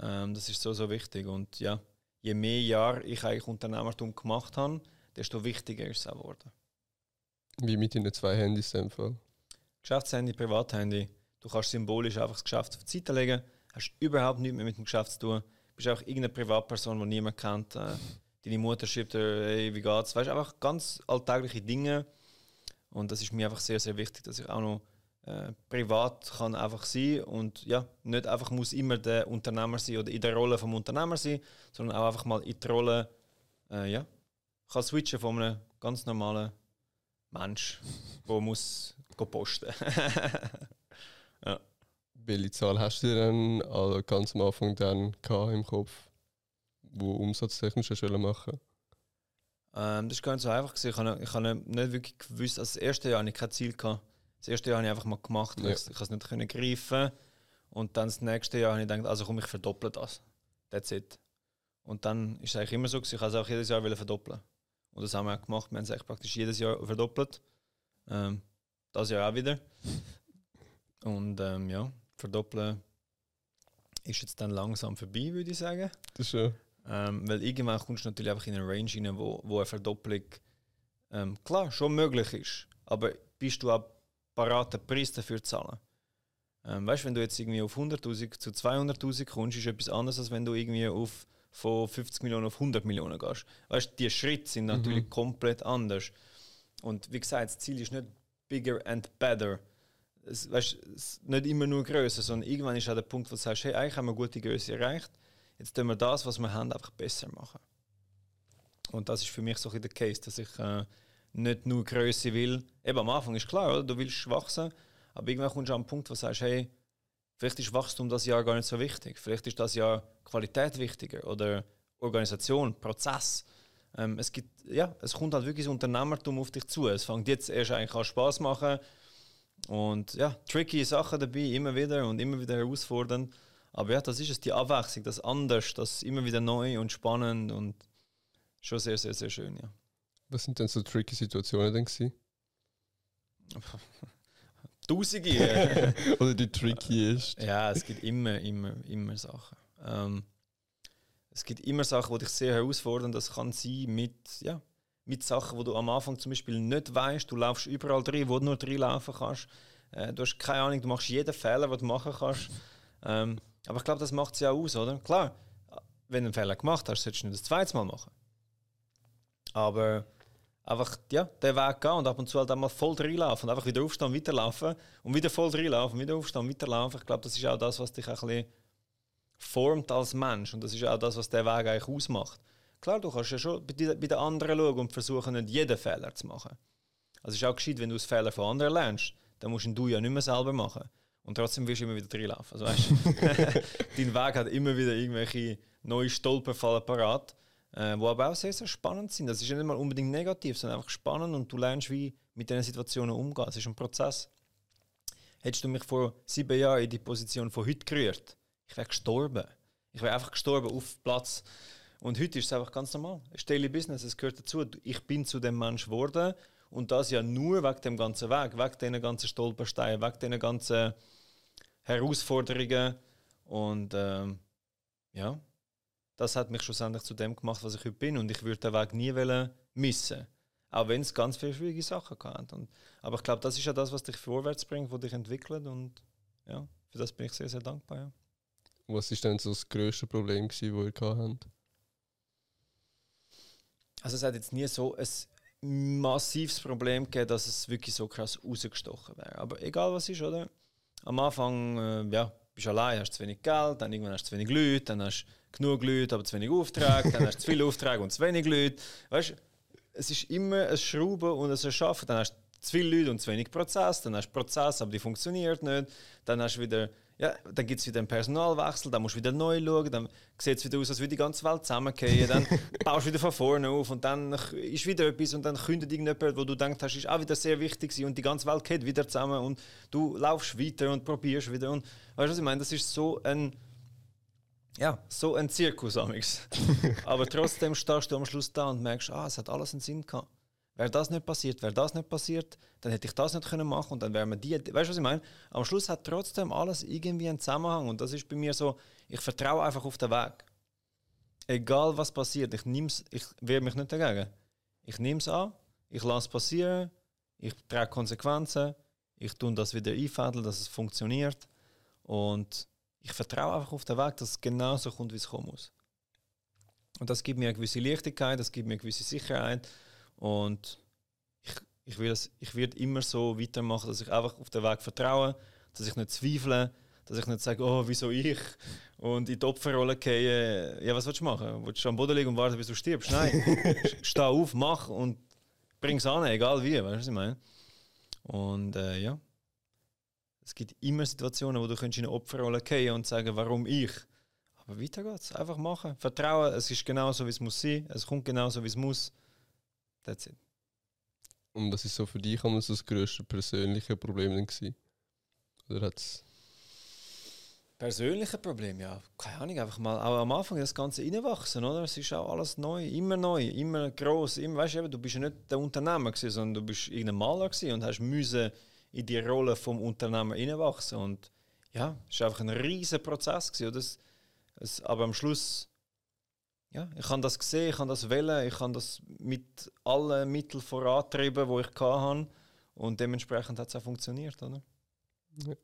ähm, das ist so, so wichtig. Und ja, je mehr Jahre ich eigentlich Unternehmertum gemacht habe, desto wichtiger ist es auch geworden. Wie mit deinen zwei Handys in dem Fall? Geschäftshandy, Privathandy. Du kannst symbolisch einfach das Geschäft auf die Seite legen, hast überhaupt nichts mehr mit dem Geschäft zu tun. Bist auch irgendeine Privatperson, die niemand kennt. Äh, deine Mutter schreibt dir, hey, wie geht's? Weißt einfach ganz alltägliche Dinge. Und das ist mir einfach sehr, sehr wichtig, dass ich auch noch äh, privat kann einfach sein und ja, nicht einfach muss immer der Unternehmer sein oder in der Rolle vom Unternehmer sein, sondern auch einfach mal in die Rolle, äh, ja, kann switchen von einem ganz normalen Mensch, der muss posten. Welche Zahl hast du dann äh, ganz am Anfang dann im Kopf, wo umsatztechnisch hast du machen? Ähm, das war gar nicht so einfach. Ich habe ich habe nicht wirklich gewusst, also das erste Jahr hatte ich kein Ziel. Gehabt. Das erste Jahr habe ich einfach mal gemacht, weil Ja. ich, ich es nicht können greifen Und dann das nächste Jahr habe ich gedacht, also komm, ich verdopple das. That's it. Und dann ist es eigentlich immer so, ich wollte es auch jedes Jahr verdoppeln. Und das haben wir auch gemacht. Wir haben es eigentlich praktisch jedes Jahr verdoppelt. Ähm, das Jahr auch wieder. Und ähm, ja, verdoppeln ist jetzt dann langsam vorbei, würde ich sagen. Das ist ja. Ähm, weil irgendwann kommst du natürlich einfach in eine Range rein, wo, wo eine Verdopplung ähm, klar schon möglich ist. Aber bist du auch parat, den Preis dafür zu zahlen? Ähm, weißt du, wenn du jetzt irgendwie auf 100.000 zu 200.000 kommst, ist etwas anderes, als wenn du irgendwie auf von 50 Millionen auf 100 Millionen gehst. Weißt du, die Schritte sind natürlich komplett anders. Und wie gesagt, das Ziel ist nicht bigger and better. Es, weißt, es ist nicht immer nur größer, sondern irgendwann ist auch der Punkt, wo du sagst, hey, eigentlich haben wir eine gute Größe erreicht. Jetzt tun wir das, was wir haben, einfach besser machen. Und das ist für mich so ein der Case, dass ich äh, nicht nur Größe will. Eben am Anfang ist klar, oder? du willst wachsen, aber irgendwann kommst du an einen Punkt, wo du sagst, hey, vielleicht ist Wachstum das Jahr gar nicht so wichtig. Vielleicht ist das Jahr Qualität wichtiger oder Organisation, Prozess. Ähm, es gibt, ja, es kommt halt wirklich das Unternehmertum auf dich zu. Es fängt jetzt erst eigentlich an Spaß machen Und ja, tricky Sachen dabei, immer wieder und immer wieder herausfordernd. Aber ja, das ist es, die Abwechslung, das anders, das immer wieder neu und spannend und schon sehr, sehr, sehr schön, ja. Was sind denn so tricky Situationen denn gewesen? Tausende. Oder die tricky ist? ja, es gibt immer, immer, immer Sachen. Ähm, es gibt immer Sachen, die dich sehr herausfordern. Das kann sein mit, ja, mit Sachen, wo du am Anfang zum Beispiel nicht weißt. Du laufst überall drin, wo du nur drin laufen kannst. Äh, du hast keine Ahnung, du machst jeden Fehler, den du machen kannst. Ähm, aber ich glaube, das macht es ja aus, oder? Klar, wenn du einen Fehler gemacht hast, solltest du nicht das zweite Mal machen. Aber einfach ja, den Weg gehen und ab und zu halt einmal voll reinlaufen und einfach wieder aufstehen, weiterlaufen und wieder voll reinlaufen, wieder aufstehen, weiterlaufen. Ich glaube, das ist auch das, was dich ein bisschen formt als Mensch und das ist auch das, was der Weg eigentlich ausmacht. Klar, du kannst ja schon bei den anderen schauen und versuchen, nicht jeden Fehler zu machen. Also es ist auch gescheit, wenn du aus Fehlern von anderen lernst, dann musst du ja nicht mehr selber machen. Und trotzdem wirst du immer wieder reinlaufen. Also, weißt, dein Weg hat immer wieder irgendwelche neue Stolperfallen parat äh, wo aber auch sehr, sehr spannend sind. Das ist ja nicht mal unbedingt negativ, sondern einfach spannend und du lernst, wie mit diesen Situationen umgehen. Es ist ein Prozess. Hättest du mich vor sieben Jahren in die Position von heute gerührt, ich wäre gestorben. Ich wäre einfach gestorben auf Platz. Und heute ist es einfach ganz normal. Daily Business, es gehört dazu. Ich bin zu dem Mensch geworden und das ja nur wegen dem ganzen Weg, wegen diesen ganzen Stolpersteinen, wegen diesen ganzen Herausforderungen. Und ähm, ja, das hat mich schlussendlich zu dem gemacht, was ich heute bin. Und ich würde den Weg nie missen. Auch wenn es ganz viele schwierige Sachen hat. Und, aber ich glaube, das ist ja das, was dich vorwärts bringt, was dich entwickelt. Und ja, für das bin ich sehr, sehr dankbar. Ja. Was war denn so das grösste Problem, das ihr hattet? Also es hat jetzt nie so ein massives Problem gegeben, dass es wirklich so krass rausgestochen wäre. Aber egal was ist, oder? Am Anfang, äh, ja, bist du allein, hast zu wenig Geld, dann irgendwann hast du zu wenig Leute, dann hast du genug Leute, aber zu wenig Aufträge, dann hast du zu viele Aufträge und zu wenig Leute. Weißt du, es ist immer ein Schrauben und ein Schaffen. Dann hast du zu viele Leute und zu wenig Prozess, dann hast du Prozess, aber die funktioniert nicht. Dann hast du wieder ja, dann gibt es wieder einen Personalwechsel, dann musst du wieder neu schauen, dann sieht es wieder aus, als würde die ganze Welt zusammenfallen, dann baust du wieder von vorne auf und dann ist wieder etwas und dann kündet irgendjemand, wo du denkst, hast, ist auch wieder sehr wichtig und die ganze Welt geht wieder zusammen und du laufst weiter und probierst wieder und weißt du, was ich meine? Das ist so ein ja, so ein Zirkus Aber trotzdem stehst du am Schluss da und merkst, ah, es hat alles einen Sinn gehabt. Wäre das nicht passiert, wäre das nicht passiert, dann hätte ich das nicht können machen und dann wären wir die. Weißt du, was ich meine? Am Schluss hat trotzdem alles irgendwie einen Zusammenhang und das ist bei mir so, ich vertraue einfach auf den Weg. Egal was passiert, ich, ich wehre mich nicht dagegen. Ich nehme es an, ich lasse es passieren, ich trage Konsequenzen, ich tue das wieder einfädeln, dass es funktioniert und ich vertraue einfach auf den Weg, dass es genau so kommt, wie es kommen muss. Und das gibt mir eine gewisse Leichtigkeit, das gibt mir eine gewisse Sicherheit und ich, ich, will das, ich werde immer so weitermachen, dass ich einfach auf den Weg vertraue, dass ich nicht zweifle, dass ich nicht sage, oh, wieso ich? Und in die Opferrolle gehe. Ja, was willst du machen? Willst du am Boden liegen und warten, bis du stirbst? Nein. Steh auf, mach und bring es an, egal wie. Weißt du, was ich meine? Und äh, ja. Es gibt immer Situationen, wo du in eine Opferrolle gehen und sagen, warum ich? Aber weiter geht's. Einfach machen. Vertrauen, es ist genau so, wie es muss sein. Es kommt genau so, wie es muss. That's it. Und das ist so für dich so das größte persönliche Problem gewesen? Oder hat's Persönliche Problem, ja. Keine Ahnung, einfach mal auch am Anfang das Ganze reinwachsen, oder? Es ist auch alles neu, immer neu, immer groß. Immer, weißt du, du bist ja nicht der Unternehmer gewesen, sondern du bist irgendein Maler und hast müssen in die Rolle vom Unternehmer reinwachsen. Und ja, es war einfach ein riesiger Prozess gewesen, oder? Es, es, aber am Schluss ja, ich habe das gesehen, ich habe das wählen, ich habe das mit allen Mitteln vorantrieben, die ich hatte. Und dementsprechend hat es auch funktioniert, oder? Ja.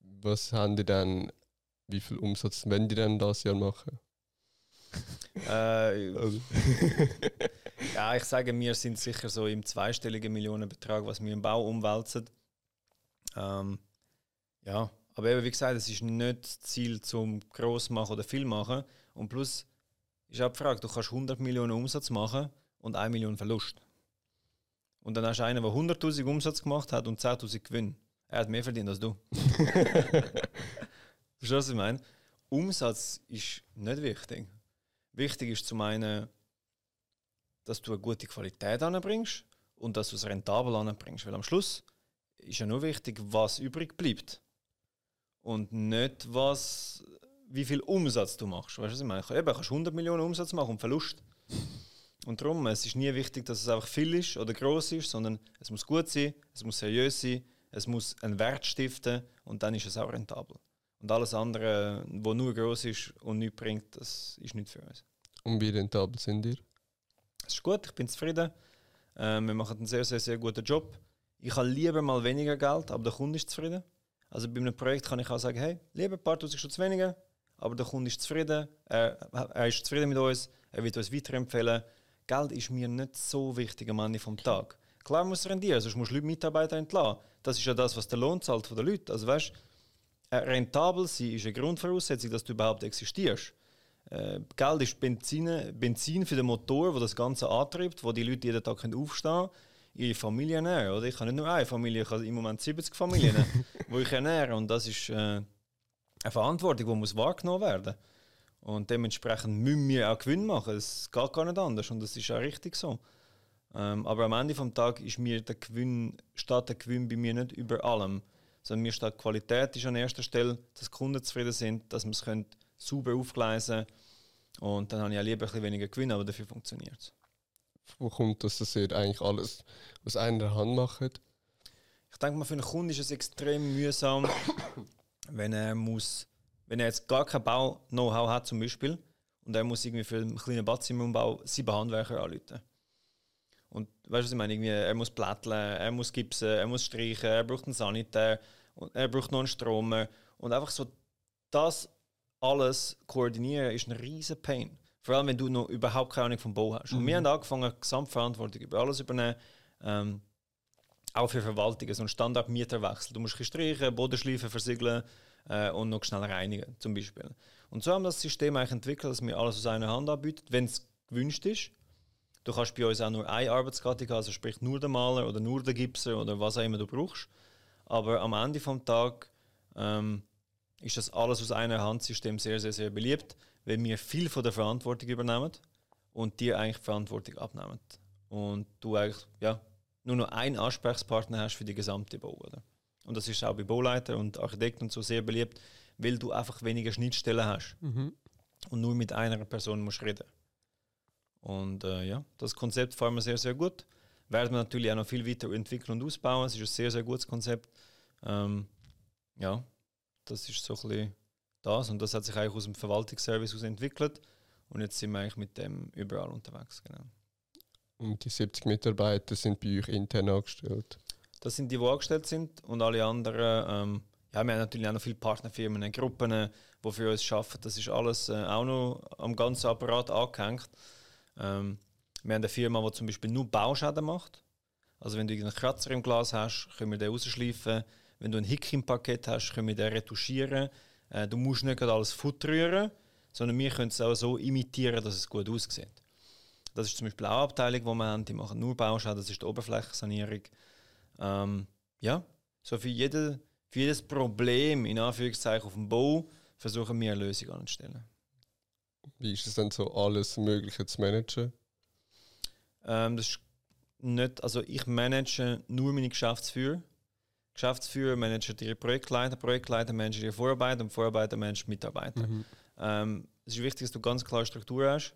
Was haben die dann, wie viel Umsatz wollen die denn das Jahr machen? Äh, also. ja, ich sage, wir sind sicher so im zweistelligen Millionenbetrag, was wir im Bau umwälzen. Ähm, ja, aber eben, wie gesagt, es ist nicht das Ziel zum gross machen oder viel machen, und plus ist auch die Frage, du kannst 100 Millionen Umsatz machen und 1 Million Verlust. Und dann hast du einen, der 100.000 Umsatz gemacht hat und 10.000 Gewinn. Er hat mehr verdient als du. Verstehst du, was ich meine? Umsatz ist nicht wichtig. Wichtig ist zum einen, dass du eine gute Qualität anbringst und dass du es rentabel anbringst. Weil am Schluss ist ja nur wichtig, was übrig bleibt. Und nicht, was, wie viel Umsatz du machst. Weißt du, was ich meine? Eben, kannst 100 Millionen Umsatz machen und Verlust. Und darum, es ist nie wichtig, dass es einfach viel ist oder groß ist, sondern es muss gut sein, es muss seriös sein, es muss einen Wert stiften und dann ist es auch rentabel. Und alles andere, wo nur groß ist und nichts bringt, das ist nicht für uns. Und wie rentabel sind ihr? Es ist gut, ich bin zufrieden. Ähm, wir machen einen sehr, sehr, sehr guten Job. Ich habe lieber mal weniger Geld, aber der Kunde ist zufrieden. Also bei einem Projekt kann ich auch sagen, hey, lieber ein paar tausend Stutz weniger, aber der Kunde ist zufrieden, er, er ist zufrieden mit uns, er wird uns weiterempfehlen. Geld ist mir nicht so wichtig am Ende des Tages. Klar muss es rendieren, sonst musst du Leute Mitarbeiter entlassen. Das ist ja das, was der Lohn zahlt von den Leuten. Also weißt, rentabel sein ist eine Grundvoraussetzung, dass du überhaupt existierst. Äh, Geld ist Benzin, Benzin für den Motor, der das Ganze antreibt, wo die Leute jeden Tag aufstehen können, ihre Familie ernähren. Oder? Ich habe nicht nur eine Familie, ich habe im Moment 70 Familien, die ich ernähre. Und das ist äh, eine Verantwortung, die muss wahrgenommen werden Und dementsprechend müssen wir auch Gewinn machen. Es geht gar nicht anders und das ist auch richtig so. Ähm, aber am Ende des Tages ist mir der Gewinn, steht der Gewinn bei mir nicht über allem. Sondern mir steht Qualität ist an erster Stelle, dass die Kunden zufrieden sind, dass man es sauber aufgleisen Und dann habe ich auch lieber ein bisschen weniger Gewinn, aber dafür funktioniert es. Wo kommt das, dass ihr eigentlich alles aus einer Hand macht? Ich denke mal, für einen Kunden ist es extrem mühsam, wenn er muss, wenn er jetzt gar kein Bau-Know-how hat zum Beispiel und er muss irgendwie für einen kleinen Badzimmerumbau sieben Handwerker anrufen. Weißt du, was ich meine? Irgendwie, er muss plätteln, er muss gipsen, er muss streichen, er braucht einen Sanitär, er braucht noch einen Stromer. Und einfach so das alles koordinieren ist ein riesen Pain. Vor allem, wenn du noch überhaupt keine Ahnung vom Bau hast. Und wir mhm. haben angefangen, Gesamtverantwortung über alles übernehmen. Ähm, auch für Verwaltung, so ein Standard-Mieterwechsel. Du musst streichen, Boden schleifen, versiegeln äh, und noch schnell reinigen, zum Beispiel. Und so haben wir das System eigentlich entwickelt, dass wir alles aus einer Hand anbieten, wenn es gewünscht ist. Du kannst bei uns auch nur eine Arbeitsgattung haben, also sprich nur den Maler oder nur den Gipser oder was auch immer du brauchst. Aber am Ende des Tages ähm, ist das alles aus einer Handsystem sehr, sehr, sehr beliebt, weil wir viel von der Verantwortung übernehmen und dir eigentlich die Verantwortung abnehmen. Und du eigentlich ja, nur noch einen Ansprechpartner hast für die gesamte Bau. Oder? Und das ist auch bei Bauleiter und Architekten und so sehr beliebt, weil du einfach weniger Schnittstellen hast mhm. und nur mit einer Person musst reden. Und äh, ja, das Konzept fahren wir sehr, sehr gut. Werden wir natürlich auch noch viel weiter entwickeln und ausbauen. Es ist ein sehr, sehr gutes Konzept. Ähm, ja, das ist so ein bisschen das. Und das hat sich eigentlich aus dem Verwaltungsservice aus entwickelt. Und jetzt sind wir eigentlich mit dem überall unterwegs. Genau. Und die 70 Mitarbeiter sind bei euch intern angestellt? Das sind die, die angestellt sind. Und alle anderen, ähm, ja, wir haben natürlich auch noch viele Partnerfirmen, Gruppen, die für uns arbeiten. Das ist alles äh, auch noch am ganzen Apparat angehängt. Ähm, wir haben eine Firma, die zum Beispiel nur Bauschäden macht. Also wenn du einen Kratzer im Glas hast, können wir den rausschleifen. Wenn du ein Hick im Paket hast, können wir den retuschieren. Äh, du musst nicht alles Futter rühren, sondern wir können es auch so imitieren, dass es gut aussieht. Das ist zum Beispiel auch eine Abteilung, die wir haben, die machen nur Bauschäden, das ist die Oberflächensanierung. Ähm, ja, so für, jede, für jedes Problem, in Anführungszeichen, auf dem Bau, versuchen wir eine Lösung anzustellen. Wie ist es denn so, alles Mögliche zu managen? Ähm, das ist nicht, also ich manage nur meine Geschäftsführer. Geschäftsführer managen ihre Projektleiter, Projektleiter managen ihre Vorarbeiter und Vorarbeiter managen Mitarbeiter. Mhm. Ähm, es ist wichtig, dass du ganz klare Struktur hast,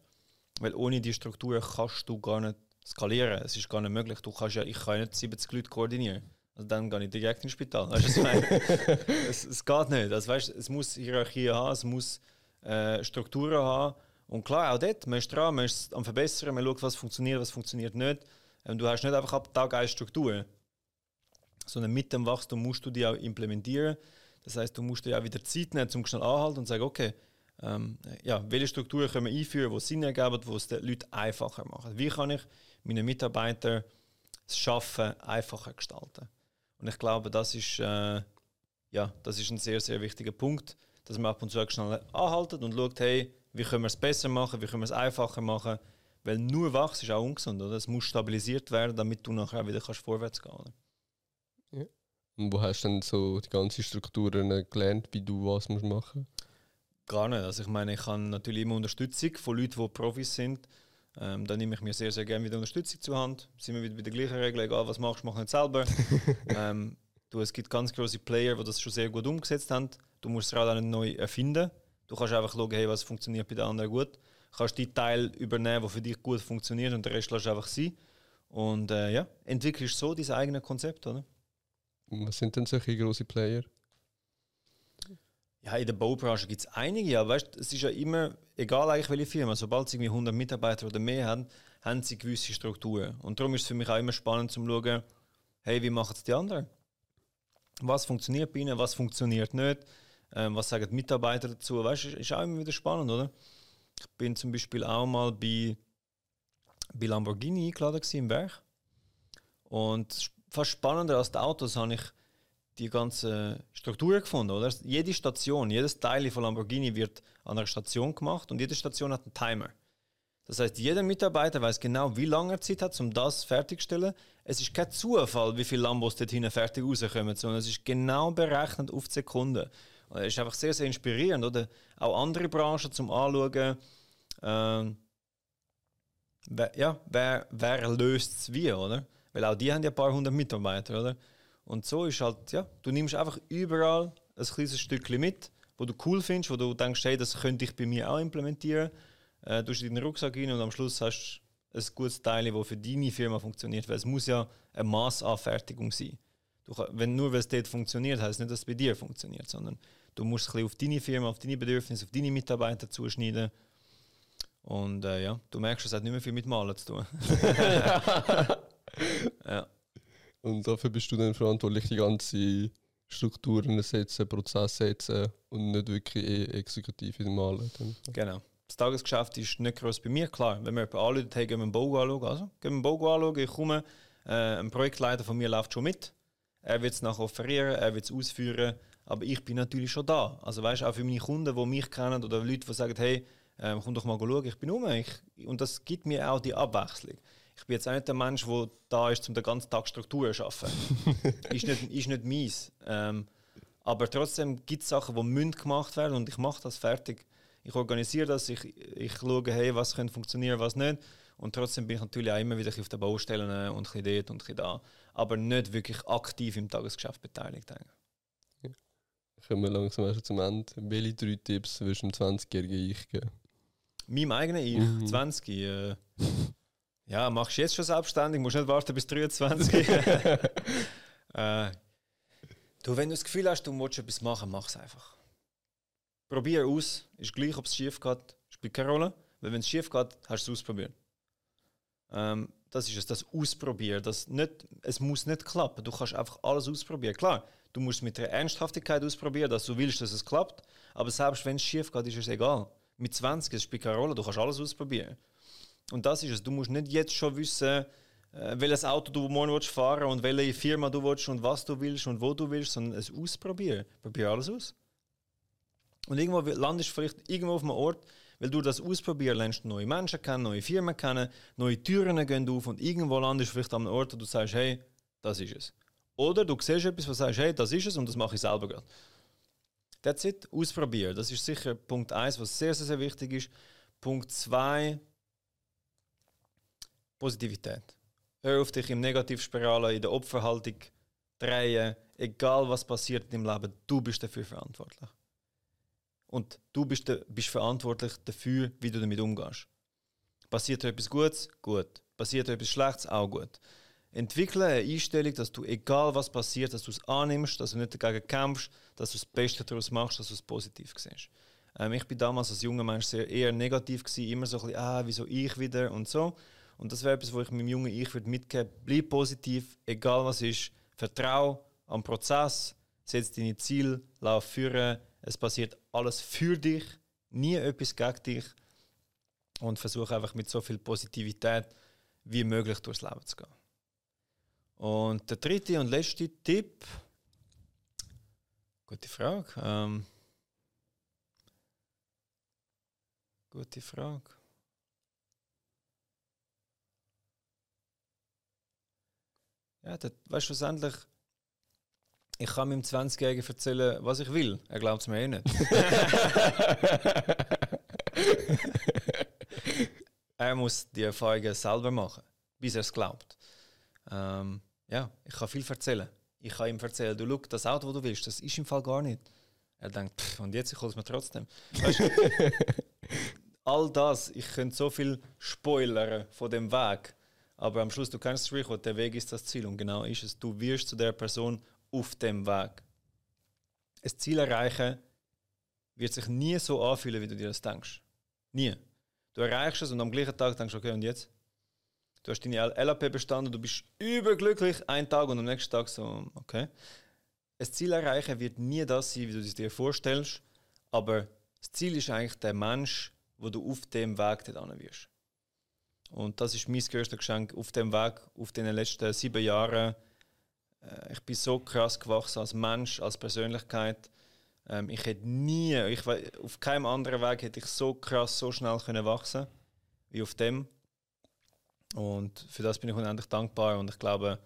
weil ohne die Struktur kannst du gar nicht skalieren. Es ist gar nicht möglich. Du kannst ja, ich kann nicht 70 Leute koordinieren. Also dann gehe ich direkt ins Spital. Weißt, es, es geht nicht. Also, weißt, es muss Hierarchie haben, es muss äh, Strukturen haben. Und klar, auch dort, man ist dran, man ist am Verbessern, man schaut, was funktioniert, was funktioniert nicht. Und du hast nicht einfach ab Tag eine Struktur, sondern mit dem Wachstum musst du die auch implementieren. Das heißt, du musst dir auch wieder Zeit nehmen, um schnell anhalten und sagen, okay, ähm, ja, welche Strukturen können wir einführen, die Sinn ergeben, die es den Leuten einfacher machen. Wie kann ich meinen Mitarbeitern das Schaffen einfacher gestalten? Und ich glaube, das ist, äh, ja, das ist ein sehr, sehr wichtiger Punkt dass man ab und zu schnell anhaltet und schaut, hey, wie können wir es besser machen, wie können wir es einfacher machen. Weil nur Wachs ist auch ungesund, oder? Es muss stabilisiert werden, damit du nachher auch wieder kannst vorwärts gehen kannst. Ja. Und wo hast du denn so die ganzen Strukturen gelernt, wie du was musst machen Gar nicht. Also ich meine, ich habe natürlich immer Unterstützung von Leuten, die Profis sind. Ähm, da nehme ich mir sehr, sehr gerne wieder Unterstützung zur Hand. Sind wir wieder bei der gleichen Regel, egal was machst, mach nicht selber. ähm, Du, es gibt ganz große Player, die das schon sehr gut umgesetzt haben. Du musst das Rad auch nicht neu erfinden. Du kannst einfach schauen, hey, was funktioniert bei den anderen gut. Du kannst die Teil übernehmen, die für dich gut funktioniert und der Rest lässt einfach sein. Und äh, ja, entwickelst so dein eigenes Konzept, oder? Was sind denn solche große Player? Ja, in der Baubranche gibt es einige, aber weißt, es ist ja immer, egal eigentlich welche Firma, sobald sie irgendwie 100 Mitarbeiter oder mehr haben, haben sie gewisse Strukturen. Und darum ist es für mich auch immer spannend zu schauen, hey, wie machen es die anderen? Was funktioniert bei ihnen, was funktioniert nicht? Ähm, was sagen die Mitarbeiter dazu? Weißt du, ist auch immer wieder spannend, oder? Ich bin zum Beispiel auch mal bei, bei Lamborghini eingeladen im Werk. Und fast spannender als die Autos habe ich die ganze Struktur gefunden. Oder? Jede Station, jedes Teil von Lamborghini wird an einer Station gemacht und jede Station hat einen Timer. Das heißt, jeder Mitarbeiter weiß genau, wie lange er Zeit hat, um das fertigzustellen. Es ist kein Zufall, wie viele Lambos dort hinten fertig rauskommen, sondern es ist genau berechnet auf die Sekunde. Und das ist einfach sehr, sehr inspirierend. Oder? Auch andere Branchen zum Anschauen. Ähm, wer, ja, wer, wer löst es wie, oder? Weil auch die haben ja ein paar hundert Mitarbeiter, oder? Und so ist halt, ja, du nimmst einfach überall ein kleines Stückchen mit, wo du cool findest, wo du denkst, hey, das könnte ich bei mir auch implementieren. Äh, du hast in den Rucksack rein und am Schluss hast ein gutes Teil, das für deine Firma funktioniert. Weil es muss ja eine Massanfertigung sein. Du, wenn nur weil es dort funktioniert, heißt nicht, dass es bei dir funktioniert, sondern du musst es ein auf deine Firma, auf deine Bedürfnisse, auf deine Mitarbeiter zuschneiden. Und äh, ja, du merkst, es hat nicht mehr viel mit Malen zu tun. ja. Und dafür bist du dann verantwortlich, die ganze Strukturen setzen, Prozesse setzen und nicht wirklich eh exekutiv in Malen. Genau. Das Tagesgeschäft ist nicht groß bei mir. Klar, wenn wir jemanden anrufen, hey, gehen wir einen Bau anschauen. Also, gehen wir einen Bau anschauen, ich komme, äh, ein Projektleiter von mir läuft schon mit. Er wird es nachher offerieren, er wird es ausführen, aber ich bin natürlich schon da. Also weißt du, auch für meine Kunden, die mich kennen oder Leute, die sagen, hey, ähm, komm doch mal schauen, ich bin um. Ich, und das gibt mir auch die Abwechslung ich bin jetzt auch nicht der Mensch, der da ist, um den ganzen Tag Strukturen zu schaffen. ist, nicht, ist nicht meins. Ähm, aber trotzdem gibt es Sachen, die müssen gemacht werden und ich mache das fertig. Ich organisiere das, ich, ich schaue, hey, was könnte funktionieren, was nicht. Und trotzdem bin ich natürlich auch immer wieder auf den Baustellen und ein dort und ein da. Aber nicht wirklich aktiv im Tagesgeschäft beteiligt. Ja. Kommen wir langsam zum Ende. Welche drei Tipps würdest du 20-jährigen Ich geben? Meinem eigenen Ich, mhm. 20. Äh, ja, machst du jetzt schon selbstständig, musst nicht warten bis 23. äh, du, wenn du das Gefühl hast, du musst etwas machen, mach es einfach. Probier aus, ist gleich, ob es schief geht, spielt keine Rolle. Weil wenn es schief geht, hast du es ausprobiert. Ähm, das ist es, das Ausprobieren. Das nicht, es muss nicht klappen. Du kannst einfach alles ausprobieren. Klar, du musst mit der Ernsthaftigkeit ausprobieren, dass du willst, dass es klappt. Aber selbst wenn es schief geht, ist es egal. Mit 20, es spielt keine Rolle, du kannst alles ausprobieren. Und das ist es. Du musst nicht jetzt schon wissen, äh, welches Auto du morgen willst fahren und welche Firma du willst und was du willst und wo du willst, sondern es ausprobieren. Probier alles aus. Und irgendwo landest du vielleicht irgendwo auf einem Ort, weil du das ausprobieren lernst neue Menschen kennen, neue Firmen kennen, neue Türen gehen auf und irgendwo landest du vielleicht an einem Ort, wo du sagst, hey, das ist es. Oder du siehst etwas, wo du sagst, hey, das ist es und das mache ich selber gerade. That's it, ausprobieren. Das ist sicher Punkt 1, was sehr, sehr, sehr wichtig ist. Punkt 2, Positivität. Hör auf dich im Negativspirale, in der Opferhaltung drehen. Egal was passiert im Leben, du bist dafür verantwortlich. Und du bist, de, bist verantwortlich dafür, wie du damit umgehst. Passiert etwas Gutes? Gut. Passiert etwas Schlechtes? Auch gut. Entwickle eine Einstellung, dass du, egal was passiert, dass du es annimmst, dass du nicht dagegen kämpfst, dass du das Beste daraus machst, dass du es positiv siehst. Ähm, ich bin damals als junger Mensch sehr eher negativ gewesen, immer so ein bisschen, ah, wieso ich wieder und so. Und das wäre etwas, wo ich meinem jungen Ich würde mitgeben bleib positiv, egal was ist. Vertrau am Prozess, setz deine Ziele, lauf führen. Es passiert alles für dich, nie etwas gegen dich. Und versuche einfach mit so viel Positivität wie möglich durchs Leben zu gehen. Und der dritte und letzte Tipp, gute Frage. Ähm, gute Frage. Ja, das, weißt du, schlussendlich, ich kann meinem 20-Jährigen erzählen, was ich will. Er glaubt es mir eh nicht. er muss die Erfahrungen selber machen, bis er es glaubt. Ähm, ja, ich kann viel erzählen. Ich habe ihm erzählt, du, schau, das Auto, das du willst, das ist im Fall gar nicht. Er denkt, pff, und jetzt, ich hole es mir trotzdem. Weißt, all das, ich könnte so viel spoilern von dem Weg, aber am Schluss, du kannst es der Weg ist das Ziel und genau ist es. Du wirst zu der Person auf dem Weg. Ein Ziel erreichen wird sich nie so anfühlen, wie du dir das denkst. Nie. Du erreichst es und am gleichen Tag denkst du, okay, und jetzt? Du hast deine LAP bestanden, du bist überglücklich, einen Tag und am nächsten Tag so, okay. Ein Ziel erreichen wird nie das sein, wie du es dir vorstellst, aber das Ziel ist eigentlich der Mensch, wo du auf dem Weg dorthin wirst. Und das ist mein größtes Geschenk auf dem Weg, auf den letzten sieben Jahren. Äh, ich bin so krass gewachsen als Mensch, als Persönlichkeit. Ähm, ich hätte nie, ich, auf keinem anderen Weg hätte ich so krass, so schnell können wachsen wie auf dem. Und für das bin ich unendlich dankbar und ich glaube,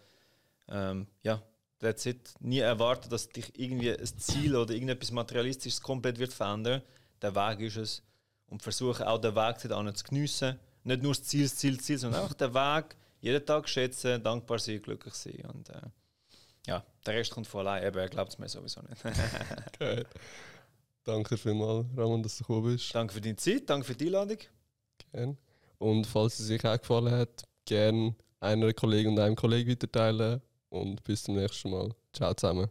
ähm, ja, that's it. Nie erwarten, dass dich irgendwie ein Ziel oder irgendetwas Materialistisches komplett wird verändern. Der Weg ist es. Und versuche auch den Weg zu geniessen. Nicht nur das Ziel, das Ziel, das Ziel, sondern auch den Weg jeden Tag schätzen, dankbar sein, glücklich sein. Und äh, ja, der Rest kommt von allein, aber er glaubt es mir sowieso nicht. Geil. Danke vielmals, Ramon, dass du gekommen bist. Danke für deine Zeit, danke für die Einladung. Gerne. Und falls es euch auch gefallen hat, gerne einer Kollegin und einem Kollegen weiterteilen. Und bis zum nächsten Mal. Ciao zusammen.